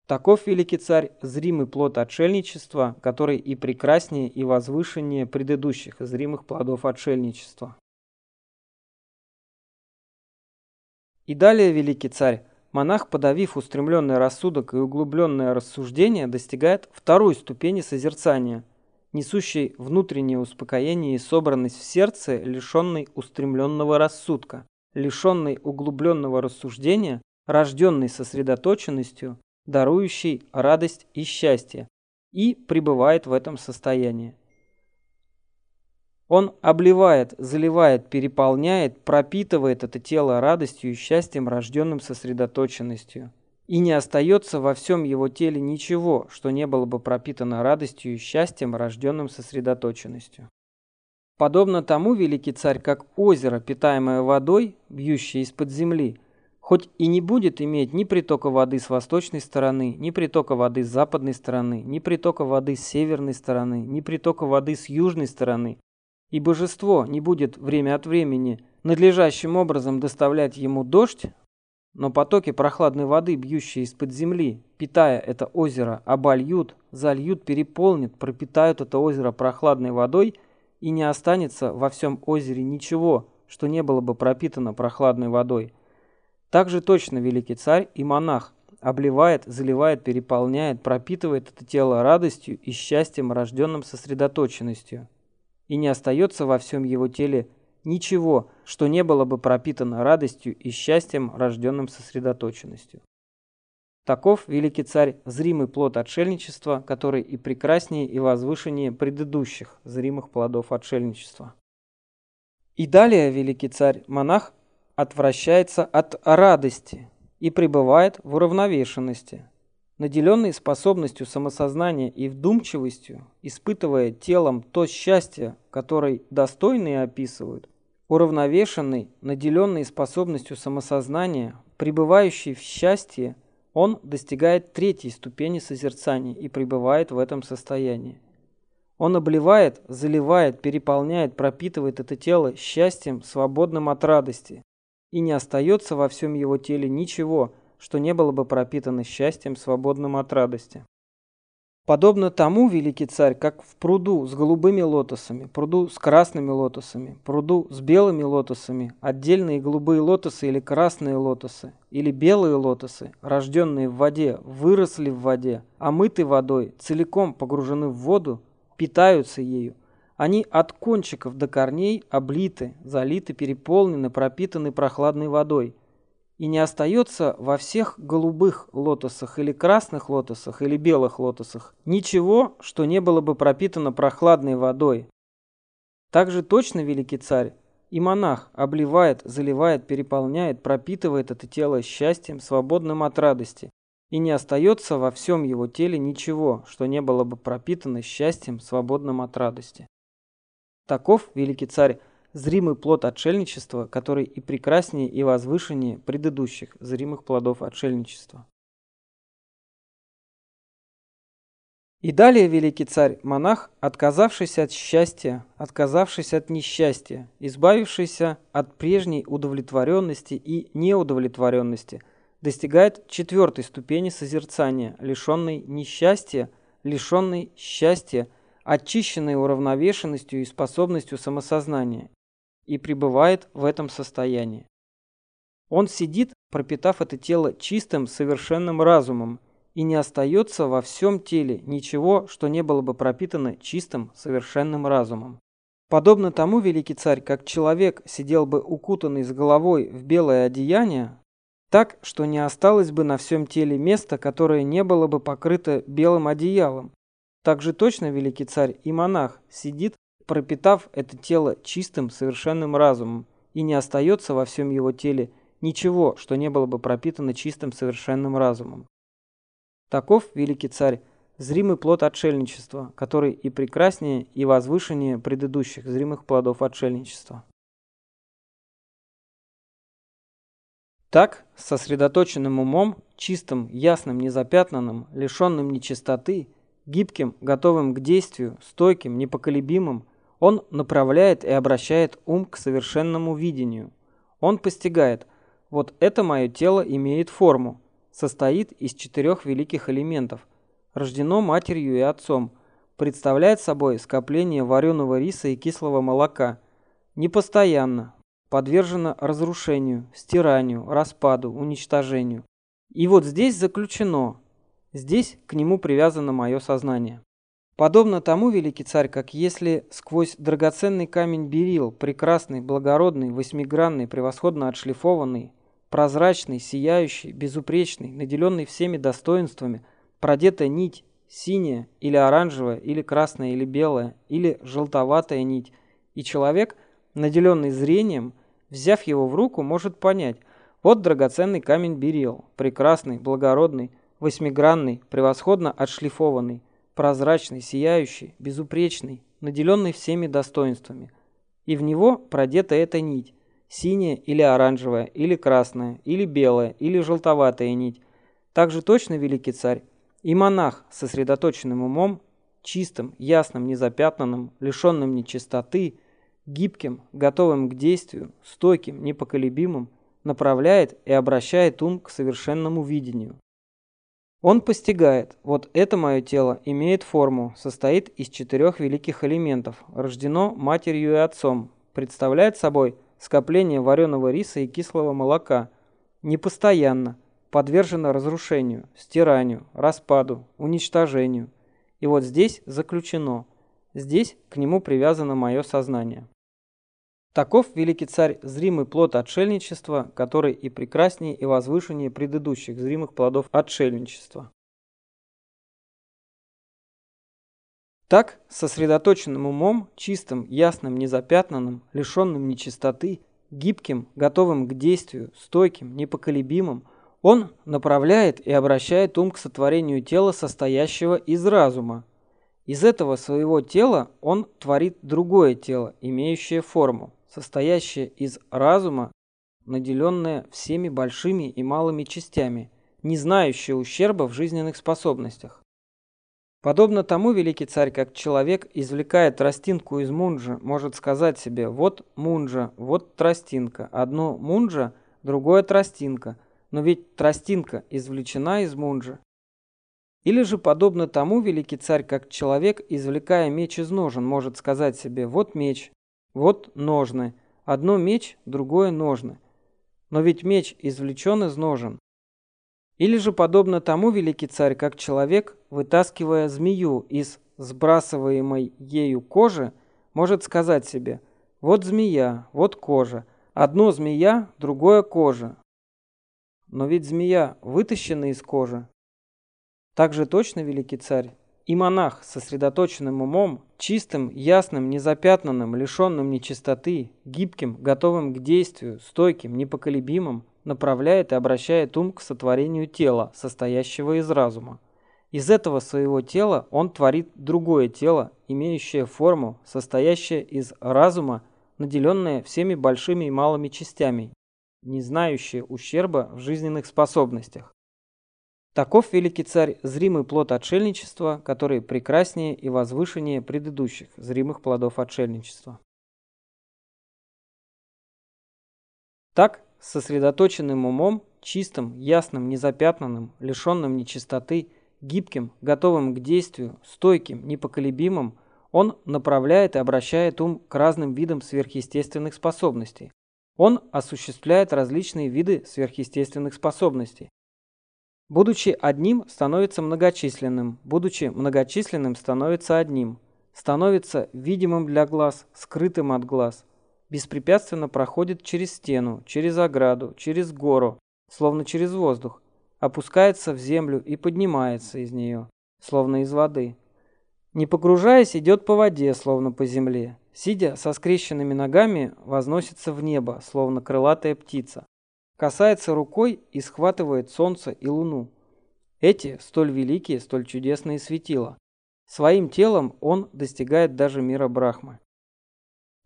Таков великий царь, зримый плод отшельничества, который и прекраснее, и возвышеннее предыдущих зримых плодов отшельничества. И далее великий царь, монах, подавив устремленный рассудок и углубленное рассуждение, достигает второй ступени созерцания, несущей внутреннее успокоение и собранность в сердце, лишенной устремленного рассудка, лишенной углубленного рассуждения, рожденной сосредоточенностью, дарующий радость и счастье, и пребывает в этом состоянии. Он обливает, заливает, переполняет, пропитывает это тело радостью и счастьем, рожденным сосредоточенностью. И не остается во всем его теле ничего, что не было бы пропитано радостью и счастьем, рожденным сосредоточенностью. Подобно тому, великий царь, как озеро, питаемое водой, бьющее из-под земли, хоть и не будет иметь ни притока воды с восточной стороны, ни притока воды с западной стороны, ни притока воды с северной стороны, ни притока воды с южной стороны, и божество не будет время от времени надлежащим образом доставлять ему дождь, но потоки прохладной воды, бьющие из-под земли, питая это озеро, обольют, зальют, переполнят, пропитают это озеро прохладной водой, и не останется во всем озере ничего, что не было бы пропитано прохладной водой. Так же точно великий царь и монах обливает, заливает, переполняет, пропитывает это тело радостью и счастьем, рожденным сосредоточенностью. И не остается во всем его теле ничего, что не было бы пропитано радостью и счастьем, рожденным сосредоточенностью. Таков, великий царь, зримый плод отшельничества, который и прекраснее, и возвышеннее предыдущих зримых плодов отшельничества. И далее, великий царь, монах отвращается от радости и пребывает в уравновешенности, наделенный способностью самосознания и вдумчивостью, испытывая телом то счастье, которое достойные описывают, уравновешенный, наделенный способностью самосознания, пребывающий в счастье, он достигает третьей ступени созерцания и пребывает в этом состоянии. Он обливает, заливает, переполняет, пропитывает это тело счастьем, свободным от радости, и не остается во всем его теле ничего, что не было бы пропитано счастьем, свободным от радости. Подобно тому, великий царь, как в пруду с голубыми лотосами, пруду с красными лотосами, пруду с белыми лотосами, отдельные голубые лотосы или красные лотосы, или белые лотосы, рожденные в воде, выросли в воде, омыты водой, целиком погружены в воду, питаются ею, они от кончиков до корней облиты, залиты, переполнены, пропитаны прохладной водой. И не остается во всех голубых лотосах или красных лотосах или белых лотосах ничего, что не было бы пропитано прохладной водой. Также точно великий царь и монах обливает, заливает, переполняет, пропитывает это тело счастьем, свободным от радости, и не остается во всем его теле ничего, что не было бы пропитано счастьем, свободным от радости. Таков, великий царь, зримый плод отшельничества, который и прекраснее, и возвышеннее предыдущих зримых плодов отшельничества. И далее великий царь, монах, отказавшийся от счастья, отказавшийся от несчастья, избавившийся от прежней удовлетворенности и неудовлетворенности, достигает четвертой ступени созерцания, лишенной несчастья, лишенной счастья, очищенной уравновешенностью и способностью самосознания, и пребывает в этом состоянии. Он сидит, пропитав это тело чистым, совершенным разумом, и не остается во всем теле ничего, что не было бы пропитано чистым, совершенным разумом. Подобно тому, великий царь, как человек сидел бы укутанный с головой в белое одеяние, так, что не осталось бы на всем теле места, которое не было бы покрыто белым одеялом, так же точно великий царь и монах сидит, пропитав это тело чистым, совершенным разумом, и не остается во всем его теле ничего, что не было бы пропитано чистым, совершенным разумом. Таков, великий царь, зримый плод отшельничества, который и прекраснее, и возвышеннее предыдущих зримых плодов отшельничества. Так, сосредоточенным умом, чистым, ясным, незапятнанным, лишенным нечистоты – Гибким, готовым к действию, стойким, непоколебимым, он направляет и обращает ум к совершенному видению. Он постигает, вот это мое тело имеет форму, состоит из четырех великих элементов, рождено матерью и отцом, представляет собой скопление вареного риса и кислого молока, непостоянно, подвержено разрушению, стиранию, распаду, уничтожению. И вот здесь заключено, Здесь к нему привязано мое сознание. Подобно тому, великий царь, как если сквозь драгоценный камень берил, прекрасный, благородный, восьмигранный, превосходно отшлифованный, прозрачный, сияющий, безупречный, наделенный всеми достоинствами, продета нить, синяя или оранжевая, или красная, или белая, или желтоватая нить, И человек, наделенный зрением, взяв его в руку, может понять, вот драгоценный камень берил, прекрасный, благородный, восьмигранный, превосходно отшлифованный, прозрачный, сияющий, безупречный, наделенный всеми достоинствами. И в него продета эта нить, синяя или оранжевая, или красная, или белая, или желтоватая нить. Также точно, великий царь, и монах с сосредоточенным умом, чистым, ясным, незапятнанным, лишенным нечистоты, гибким, готовым к действию, стойким, непоколебимым, направляет и обращает ум к совершенному видению. Он постигает, вот это мое тело имеет форму, состоит из четырех великих элементов, рождено матерью и отцом, представляет собой скопление вареного риса и кислого молока, непостоянно, подвержено разрушению, стиранию, распаду, уничтожению. И вот здесь заключено, здесь к нему привязано мое сознание. Таков великий царь зримый плод отшельничества, который и прекраснее, и возвышеннее предыдущих зримых плодов отшельничества. Так, сосредоточенным умом, чистым, ясным, незапятнанным, лишенным нечистоты, гибким, готовым к действию, стойким, непоколебимым, он направляет и обращает ум к сотворению тела, состоящего из разума. Из этого своего тела он творит другое тело, имеющее форму состоящее из разума, наделенное всеми большими и малыми частями, не знающее ущерба в жизненных способностях. Подобно тому великий царь, как человек извлекает тростинку из мунджа, может сказать себе «вот мунджа, вот тростинка, одно мунджа, другое тростинка, но ведь тростинка извлечена из мунджа». Или же подобно тому великий царь, как человек, извлекая меч из ножен, может сказать себе «вот меч, вот ножны. Одно меч, другое ножны. Но ведь меч извлечен из ножен. Или же подобно тому великий царь, как человек, вытаскивая змею из сбрасываемой ею кожи, может сказать себе «Вот змея, вот кожа, одно змея, другое кожа». Но ведь змея вытащена из кожи. Так же точно, великий царь, и монах сосредоточенным умом, чистым, ясным, незапятнанным, лишенным нечистоты, гибким, готовым к действию, стойким, непоколебимым, направляет и обращает ум к сотворению тела, состоящего из разума. Из этого своего тела он творит другое тело, имеющее форму, состоящее из разума, наделенное всеми большими и малыми частями, не знающее ущерба в жизненных способностях. Таков великий царь, зримый плод отшельничества, который прекраснее и возвышеннее предыдущих зримых плодов отшельничества. Так, сосредоточенным умом, чистым, ясным, незапятнанным, лишенным нечистоты, гибким, готовым к действию, стойким, непоколебимым, он направляет и обращает ум к разным видам сверхъестественных способностей. Он осуществляет различные виды сверхъестественных способностей, Будучи одним, становится многочисленным, будучи многочисленным, становится одним, становится видимым для глаз, скрытым от глаз, беспрепятственно проходит через стену, через ограду, через гору, словно через воздух, опускается в землю и поднимается из нее, словно из воды. Не погружаясь, идет по воде, словно по земле. Сидя со скрещенными ногами, возносится в небо, словно крылатая птица касается рукой и схватывает солнце и луну. Эти столь великие, столь чудесные светила. Своим телом он достигает даже мира Брахмы.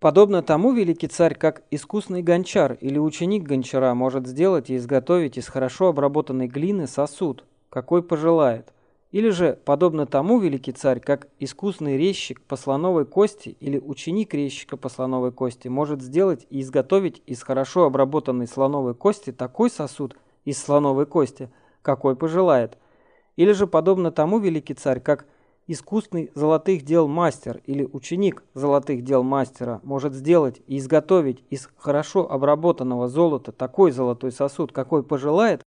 Подобно тому великий царь, как искусный гончар или ученик гончара может сделать и изготовить из хорошо обработанной глины сосуд, какой пожелает. Или же, подобно тому, великий царь, как искусный резчик по слоновой кости или ученик резчика по слоновой кости может сделать и изготовить из хорошо обработанной слоновой кости такой сосуд из слоновой кости, какой пожелает. Или же, подобно тому, великий царь, как искусный золотых дел мастер или ученик золотых дел мастера может сделать и изготовить из хорошо обработанного золота такой золотой сосуд, какой пожелает,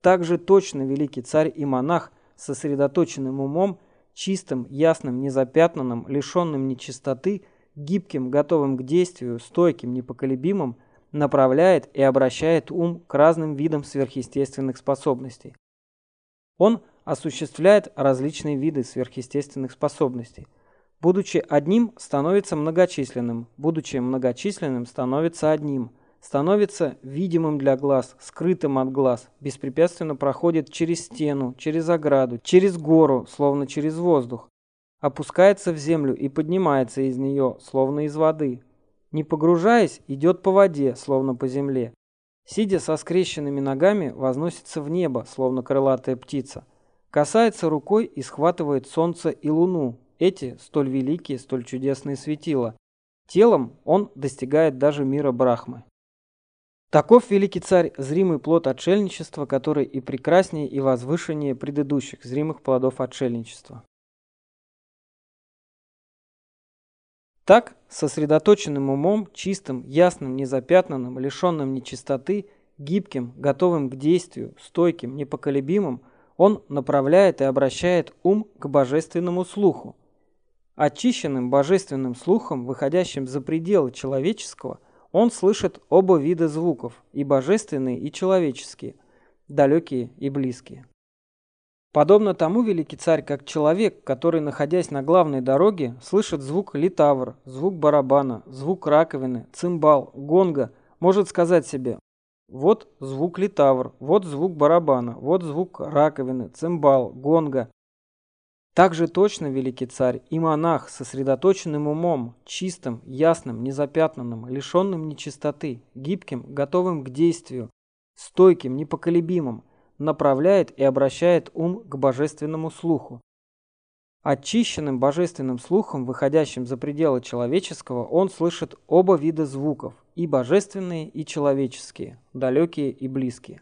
также точно великий царь и монах – сосредоточенным умом, чистым, ясным, незапятнанным, лишенным нечистоты, гибким, готовым к действию, стойким, непоколебимым, направляет и обращает ум к разным видам сверхъестественных способностей. Он осуществляет различные виды сверхъестественных способностей. Будучи одним, становится многочисленным. Будучи многочисленным, становится одним. Становится видимым для глаз, скрытым от глаз, беспрепятственно проходит через стену, через ограду, через гору, словно через воздух. Опускается в землю и поднимается из нее, словно из воды. Не погружаясь, идет по воде, словно по земле. Сидя со скрещенными ногами, возносится в небо, словно крылатая птица. Касается рукой и схватывает солнце и луну, эти столь великие, столь чудесные светила. Телом он достигает даже мира Брахмы. Таков великий царь, зримый плод отшельничества, который и прекраснее, и возвышеннее предыдущих зримых плодов отшельничества. Так, сосредоточенным умом, чистым, ясным, незапятнанным, лишенным нечистоты, гибким, готовым к действию, стойким, непоколебимым, он направляет и обращает ум к божественному слуху. Очищенным божественным слухом, выходящим за пределы человеческого, он слышит оба вида звуков, и божественные, и человеческие, далекие и близкие. Подобно тому великий царь, как человек, который, находясь на главной дороге, слышит звук литавр, звук барабана, звук раковины, цимбал, гонга, может сказать себе «Вот звук литавр, вот звук барабана, вот звук раковины, цимбал, гонга». Так же точно, великий царь, и монах, сосредоточенным умом, чистым, ясным, незапятнанным, лишенным нечистоты, гибким, готовым к действию, стойким, непоколебимым – направляет и обращает ум к божественному слуху. Очищенным божественным слухом, выходящим за пределы человеческого, он слышит оба вида звуков, и божественные, и человеческие, далекие и близкие.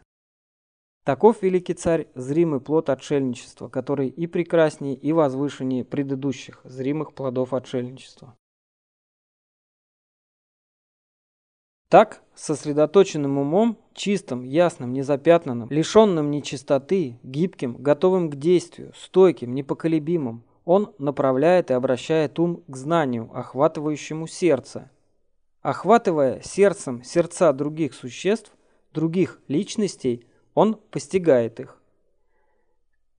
Таков великий царь, зримый плод отшельничества, который и прекраснее, и возвышеннее предыдущих зримых плодов отшельничества. Так, сосредоточенным умом, чистым, ясным, незапятнанным, лишенным нечистоты, гибким, готовым к действию, стойким, непоколебимым, он направляет и обращает ум к знанию, охватывающему сердце. Охватывая сердцем сердца других существ, других личностей, он постигает их.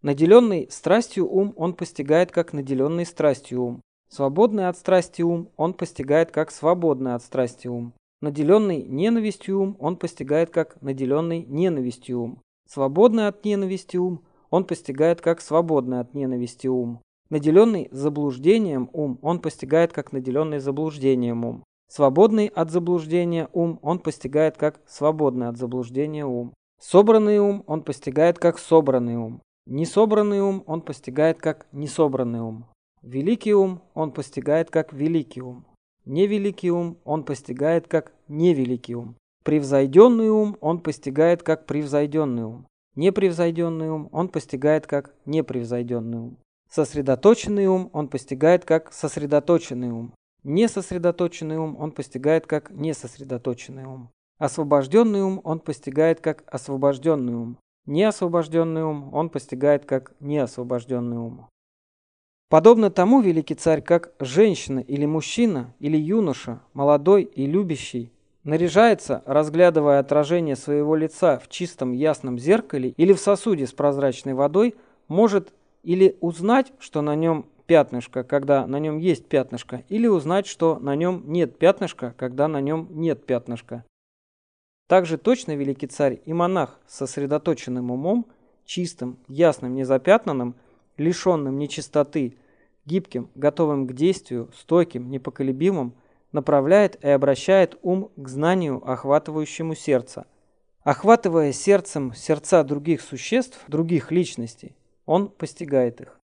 Наделенный страстью ум он постигает как наделенный страстью ум. Свободный от страсти ум он постигает как свободный от страсти ум. Наделенный ненавистью ум он постигает как наделенный ненавистью ум. Свободный от ненависти ум он постигает как свободный от ненависти ум. Наделенный заблуждением ум он постигает как наделенный заблуждением ум. Свободный от заблуждения ум он постигает как свободный от заблуждения ум. Собранный ум он постигает как собранный ум. Несобранный ум он постигает как несобранный ум. Великий ум он постигает как великий ум. Невеликий ум он постигает как невеликий ум. Превзойденный ум он постигает как превзойденный ум. Непревзойденный ум он постигает как непревзойденный ум. Сосредоточенный ум он постигает как сосредоточенный ум. Несосредоточенный ум он постигает как несосредоточенный ум. Освобожденный ум он постигает как освобожденный ум. Неосвобожденный ум он постигает как неосвобожденный ум. Подобно тому, великий царь, как женщина или мужчина, или юноша, молодой и любящий, наряжается, разглядывая отражение своего лица в чистом ясном зеркале или в сосуде с прозрачной водой, может или узнать, что на нем пятнышко, когда на нем есть пятнышко, или узнать, что на нем нет пятнышка, когда на нем нет пятнышка. Также точно великий царь и монах с сосредоточенным умом, чистым, ясным, незапятнанным, лишенным нечистоты, гибким, готовым к действию, стойким, непоколебимым, направляет и обращает ум к знанию, охватывающему сердце. Охватывая сердцем сердца других существ, других личностей, он постигает их.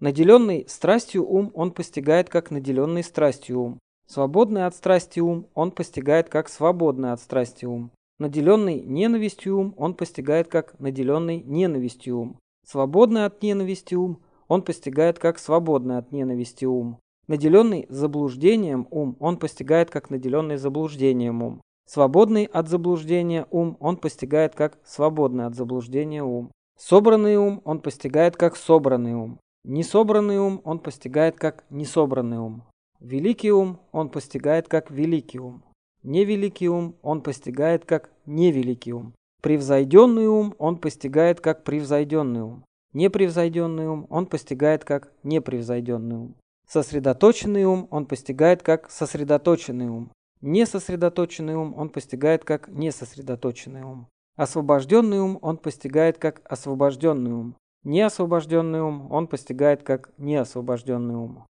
Наделенный страстью ум он постигает как наделенный страстью ум. Свободный от страсти ум он постигает как свободный от страсти ум. Наделенный ненавистью ум он постигает как наделенный ненавистью ум. Свободный от ненависти ум он постигает как свободный от ненависти ум. Наделенный заблуждением ум он постигает как наделенный заблуждением ум. Свободный от заблуждения ум он постигает как свободный от заблуждения ум. Собранный ум он постигает как собранный ум. Несобранный ум он постигает как несобранный ум. Великий ум он постигает как великий ум. Невеликий ум он постигает как невеликий ум. Превзойденный ум он постигает как превзойденный ум. Непревзойденный ум он постигает как непревзойденный ум. Сосредоточенный ум он постигает как сосредоточенный ум. Несосредоточенный ум он постигает как несосредоточенный ум. Освобожденный ум он постигает как освобожденный ум. Неосвобожденный ум он постигает как неосвобожденный ум.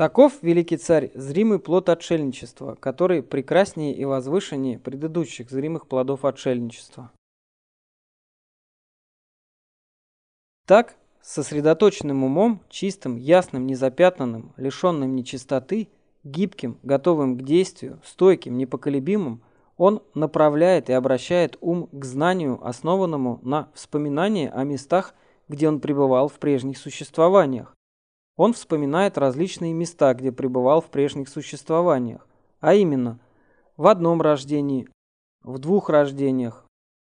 Таков, великий царь, зримый плод отшельничества, который прекраснее и возвышеннее предыдущих зримых плодов отшельничества. Так, сосредоточенным умом, чистым, ясным, незапятнанным, лишенным нечистоты, гибким, готовым к действию, стойким, непоколебимым, он направляет и обращает ум к знанию, основанному на вспоминании о местах, где он пребывал в прежних существованиях. Он вспоминает различные места, где пребывал в прежних существованиях, а именно в одном рождении, в двух рождениях,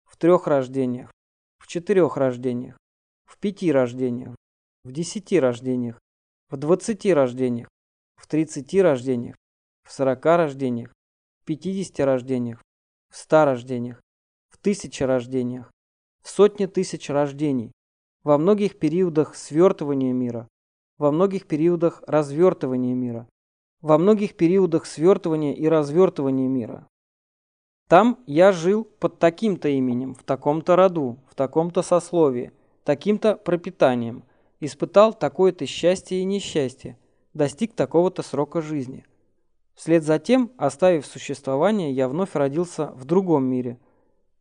в трех рождениях, в четырех рождениях, в пяти рождениях, в десяти рождениях, в двадцати рождениях, в тридцати рождениях, в сорока рождениях, в пятидесяти рождениях, в ста рождениях, в тысяче рождениях, в сотне тысяч рождений, во многих периодах свертывания мира, во многих периодах развертывания мира, во многих периодах свертывания и развертывания мира. Там я жил под таким-то именем, в таком-то роду, в таком-то сословии, таким-то пропитанием, испытал такое-то счастье и несчастье, достиг такого-то срока жизни. Вслед за тем, оставив существование, я вновь родился в другом мире.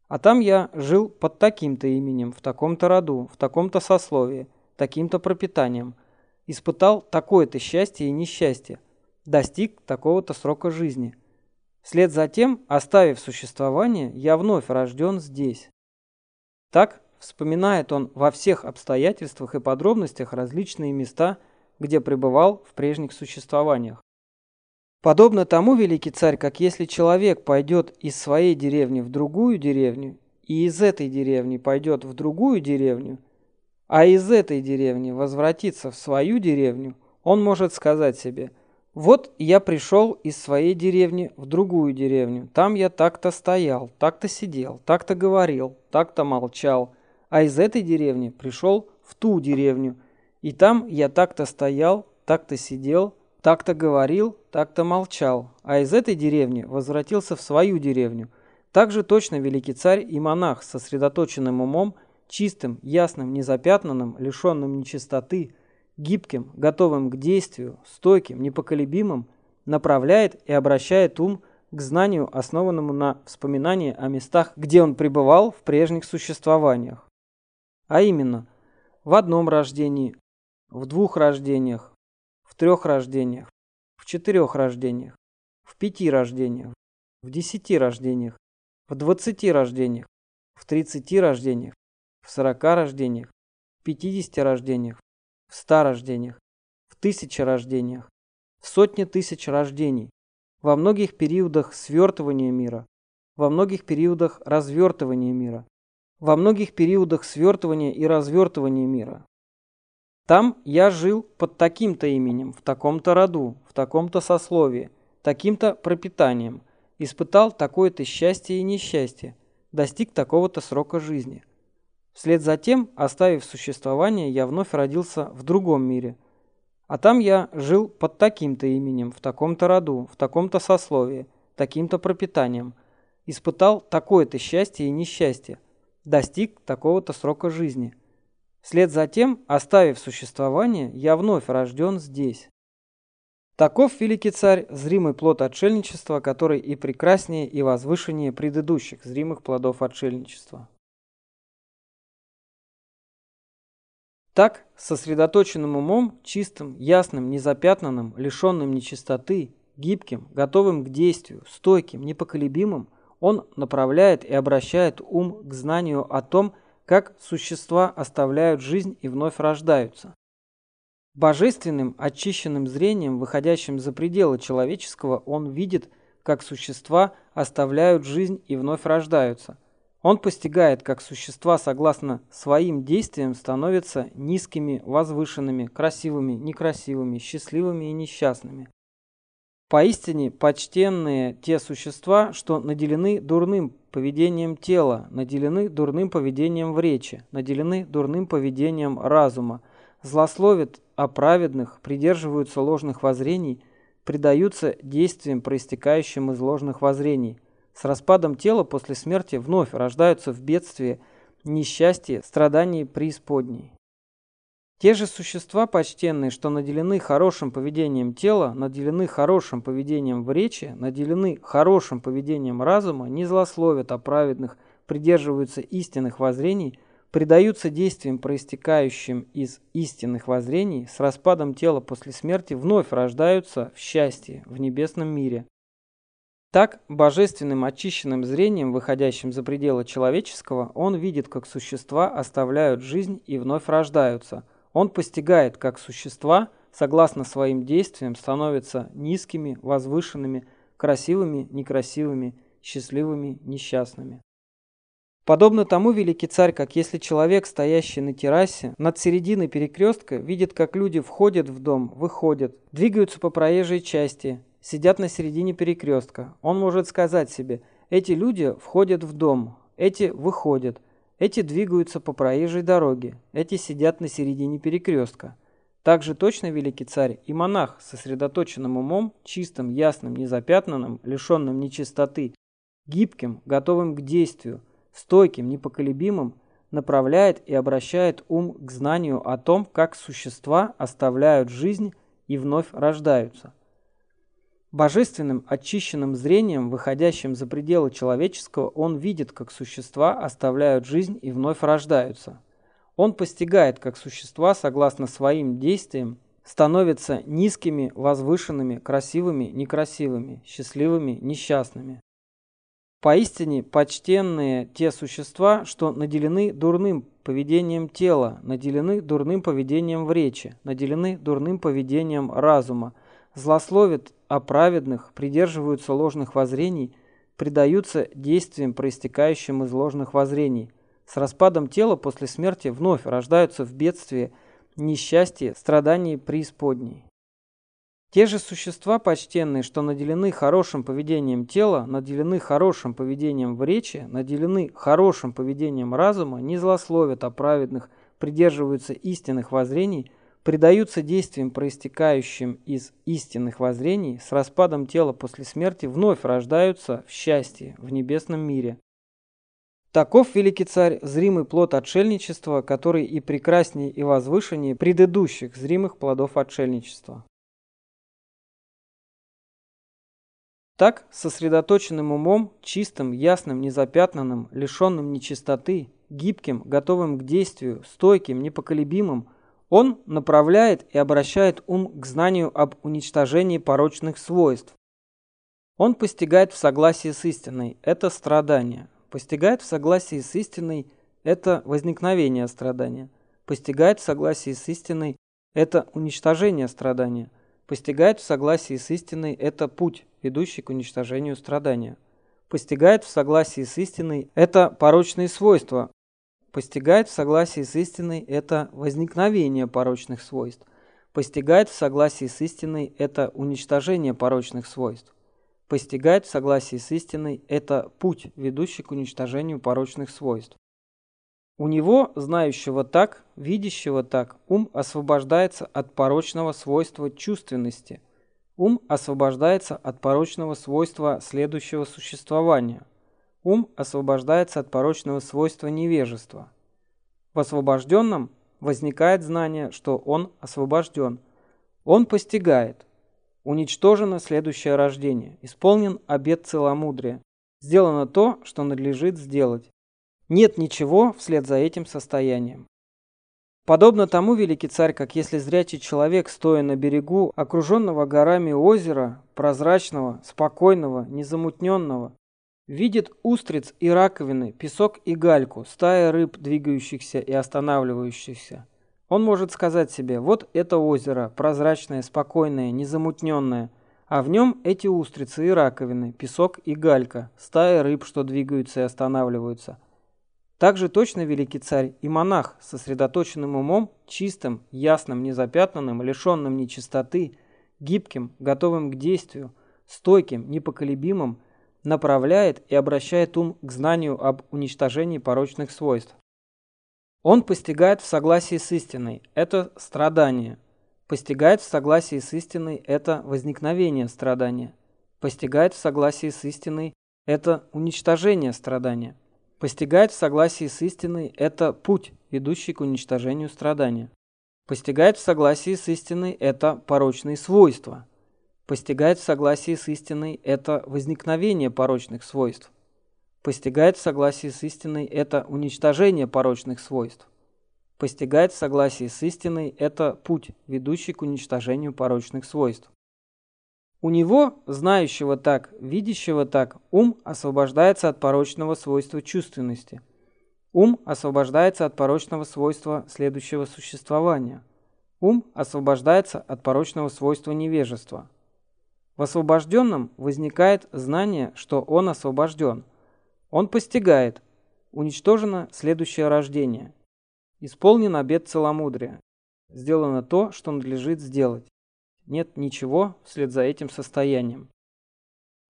А там я жил под таким-то именем, в таком-то роду, в таком-то сословии, таким-то пропитанием, испытал такое-то счастье и несчастье, достиг такого-то срока жизни. Вслед за тем, оставив существование, я вновь рожден здесь. Так, Вспоминает он во всех обстоятельствах и подробностях различные места, где пребывал в прежних существованиях. Подобно тому, великий царь, как если человек пойдет из своей деревни в другую деревню, и из этой деревни пойдет в другую деревню, а из этой деревни возвратится в свою деревню, он может сказать себе, вот я пришел из своей деревни в другую деревню, там я так-то стоял, так-то сидел, так-то говорил, так-то молчал, а из этой деревни пришел в ту деревню. И там я так-то стоял, так-то сидел, так-то говорил, так-то молчал, а из этой деревни возвратился в свою деревню. Также точно великий царь и монах сосредоточенным умом, чистым, ясным, незапятнанным, лишенным нечистоты, гибким, готовым к действию, стойким, непоколебимым, направляет и обращает ум к знанию, основанному на вспоминании о местах, где он пребывал в прежних существованиях. А именно, в одном рождении, в двух рождениях, в трех рождениях, в четырех рождениях, в пяти рождениях, в десяти рождениях, в двадцати рождениях, в тридцати рождениях, в сорока рождениях, в пятидесяти рождениях, в ста рождениях, в тысяче рождениях, в сотне тысяч рождений, во многих периодах свертывания мира, во многих периодах развертывания мира, во многих периодах свертывания и развертывания мира. Там я жил под таким-то именем, в таком-то роду, в таком-то сословии, таким-то пропитанием, испытал такое-то счастье и несчастье, достиг такого-то срока жизни. Вслед за тем, оставив существование, я вновь родился в другом мире. А там я жил под таким-то именем, в таком-то роду, в таком-то сословии, таким-то пропитанием, испытал такое-то счастье и несчастье, достиг такого-то срока жизни. Вслед за тем, оставив существование, я вновь рожден здесь. Таков, великий царь, зримый плод отшельничества, который и прекраснее, и возвышеннее предыдущих зримых плодов отшельничества. Так, сосредоточенным умом, чистым, ясным, незапятнанным, лишенным нечистоты, гибким, готовым к действию, стойким, непоколебимым, он направляет и обращает ум к знанию о том, как существа оставляют жизнь и вновь рождаются. Божественным, очищенным зрением, выходящим за пределы человеческого, он видит, как существа оставляют жизнь и вновь рождаются. Он постигает, как существа, согласно своим действиям, становятся низкими, возвышенными, красивыми, некрасивыми, счастливыми и несчастными. Поистине почтенные те существа, что наделены дурным поведением тела, наделены дурным поведением в речи, наделены дурным поведением разума, злословят а праведных придерживаются ложных воззрений, предаются действиям, проистекающим из ложных воззрений. С распадом тела после смерти вновь рождаются в бедствии, несчастье, страдании преисподней. Те же существа почтенные, что наделены хорошим поведением тела, наделены хорошим поведением в речи, наделены хорошим поведением разума, не злословят о праведных, придерживаются истинных воззрений, предаются действиям, проистекающим из истинных воззрений, с распадом тела после смерти вновь рождаются в счастье, в небесном мире. Так, божественным очищенным зрением, выходящим за пределы человеческого, он видит, как существа оставляют жизнь и вновь рождаются – он постигает, как существа, согласно своим действиям, становятся низкими, возвышенными, красивыми, некрасивыми, счастливыми, несчастными. Подобно тому великий царь, как если человек, стоящий на террасе, над серединой перекрестка, видит, как люди входят в дом, выходят, двигаются по проезжей части, сидят на середине перекрестка. Он может сказать себе, эти люди входят в дом, эти выходят, эти двигаются по проезжей дороге, эти сидят на середине перекрестка. Также точно великий царь и монах сосредоточенным умом, чистым, ясным, незапятнанным, лишенным нечистоты, гибким, готовым к действию, стойким, непоколебимым, направляет и обращает ум к знанию о том, как существа оставляют жизнь и вновь рождаются. Божественным очищенным зрением, выходящим за пределы человеческого, он видит, как существа оставляют жизнь и вновь рождаются. Он постигает, как существа, согласно своим действиям, становятся низкими, возвышенными, красивыми, некрасивыми, счастливыми, несчастными. Поистине почтенные те существа, что наделены дурным поведением тела, наделены дурным поведением в речи, наделены дурным поведением разума, злословят о праведных, придерживаются ложных воззрений, предаются действиям, проистекающим из ложных воззрений. С распадом тела после смерти вновь рождаются в бедствии, несчастье, страдании преисподней. Те же существа почтенные, что наделены хорошим поведением тела, наделены хорошим поведением в речи, наделены хорошим поведением разума, не злословят о праведных, придерживаются истинных воззрений, предаются действиям, проистекающим из истинных воззрений, с распадом тела после смерти вновь рождаются в счастье, в небесном мире. Таков, великий царь, зримый плод отшельничества, который и прекраснее и возвышеннее предыдущих зримых плодов отшельничества. Так, сосредоточенным умом, чистым, ясным, незапятнанным, лишенным нечистоты, гибким, готовым к действию, стойким, непоколебимым, он направляет и обращает ум к знанию об уничтожении порочных свойств. Он постигает в согласии с истиной – это страдание. Постигает в согласии с истиной – это возникновение страдания. Постигает в согласии с истиной – это уничтожение страдания. Постигает в согласии с истиной – это путь, ведущий к уничтожению страдания. Постигает в согласии с истиной – это порочные свойства, Постигает в согласии с истиной – это возникновение порочных свойств. Постигает в согласии с истиной – это уничтожение порочных свойств. Постигает в согласии с истиной – это путь, ведущий к уничтожению порочных свойств. У него, знающего так, видящего так, ум освобождается от порочного свойства чувственности. Ум освобождается от порочного свойства следующего существования – Ум освобождается от порочного свойства невежества. В освобожденном возникает знание, что он освобожден. Он постигает. Уничтожено следующее рождение. Исполнен обет целомудрия. Сделано то, что надлежит сделать. Нет ничего вслед за этим состоянием. Подобно тому, великий царь, как если зрячий человек, стоя на берегу, окруженного горами озера, прозрачного, спокойного, незамутненного, Видит устриц и раковины, песок и гальку, стая рыб, двигающихся и останавливающихся. Он может сказать себе, вот это озеро, прозрачное, спокойное, незамутненное, а в нем эти устрицы и раковины, песок и галька, стая рыб, что двигаются и останавливаются. Также точно великий царь и монах, сосредоточенным умом, чистым, ясным, незапятнанным, лишенным нечистоты, гибким, готовым к действию, стойким, непоколебимым, направляет и обращает ум к знанию об уничтожении порочных свойств. Он постигает в согласии с истиной. Это страдание. Постигает в согласии с истиной – это возникновение страдания. Постигает в согласии с истиной – это уничтожение страдания. Постигает в согласии с истиной – это путь, ведущий к уничтожению страдания. Постигает в согласии с истиной – это порочные свойства. Постигает в согласии с истиной – это возникновение порочных свойств. Постигает в согласии с истиной – это уничтожение порочных свойств. Постигает в согласии с истиной – это путь, ведущий к уничтожению порочных свойств. У него, знающего так, видящего так, ум освобождается от порочного свойства чувственности. Ум освобождается от порочного свойства следующего существования. Ум освобождается от порочного свойства невежества. В освобожденном возникает знание, что он освобожден. Он постигает. Уничтожено следующее рождение. Исполнен обет целомудрия. Сделано то, что надлежит сделать. Нет ничего вслед за этим состоянием.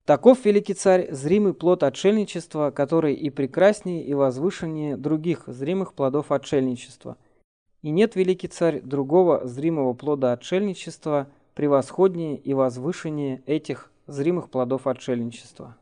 Таков великий царь, зримый плод отшельничества, который и прекраснее, и возвышеннее других зримых плодов отшельничества. И нет, великий царь, другого зримого плода отшельничества, превосходнее и возвышеннее этих зримых плодов отшельничества.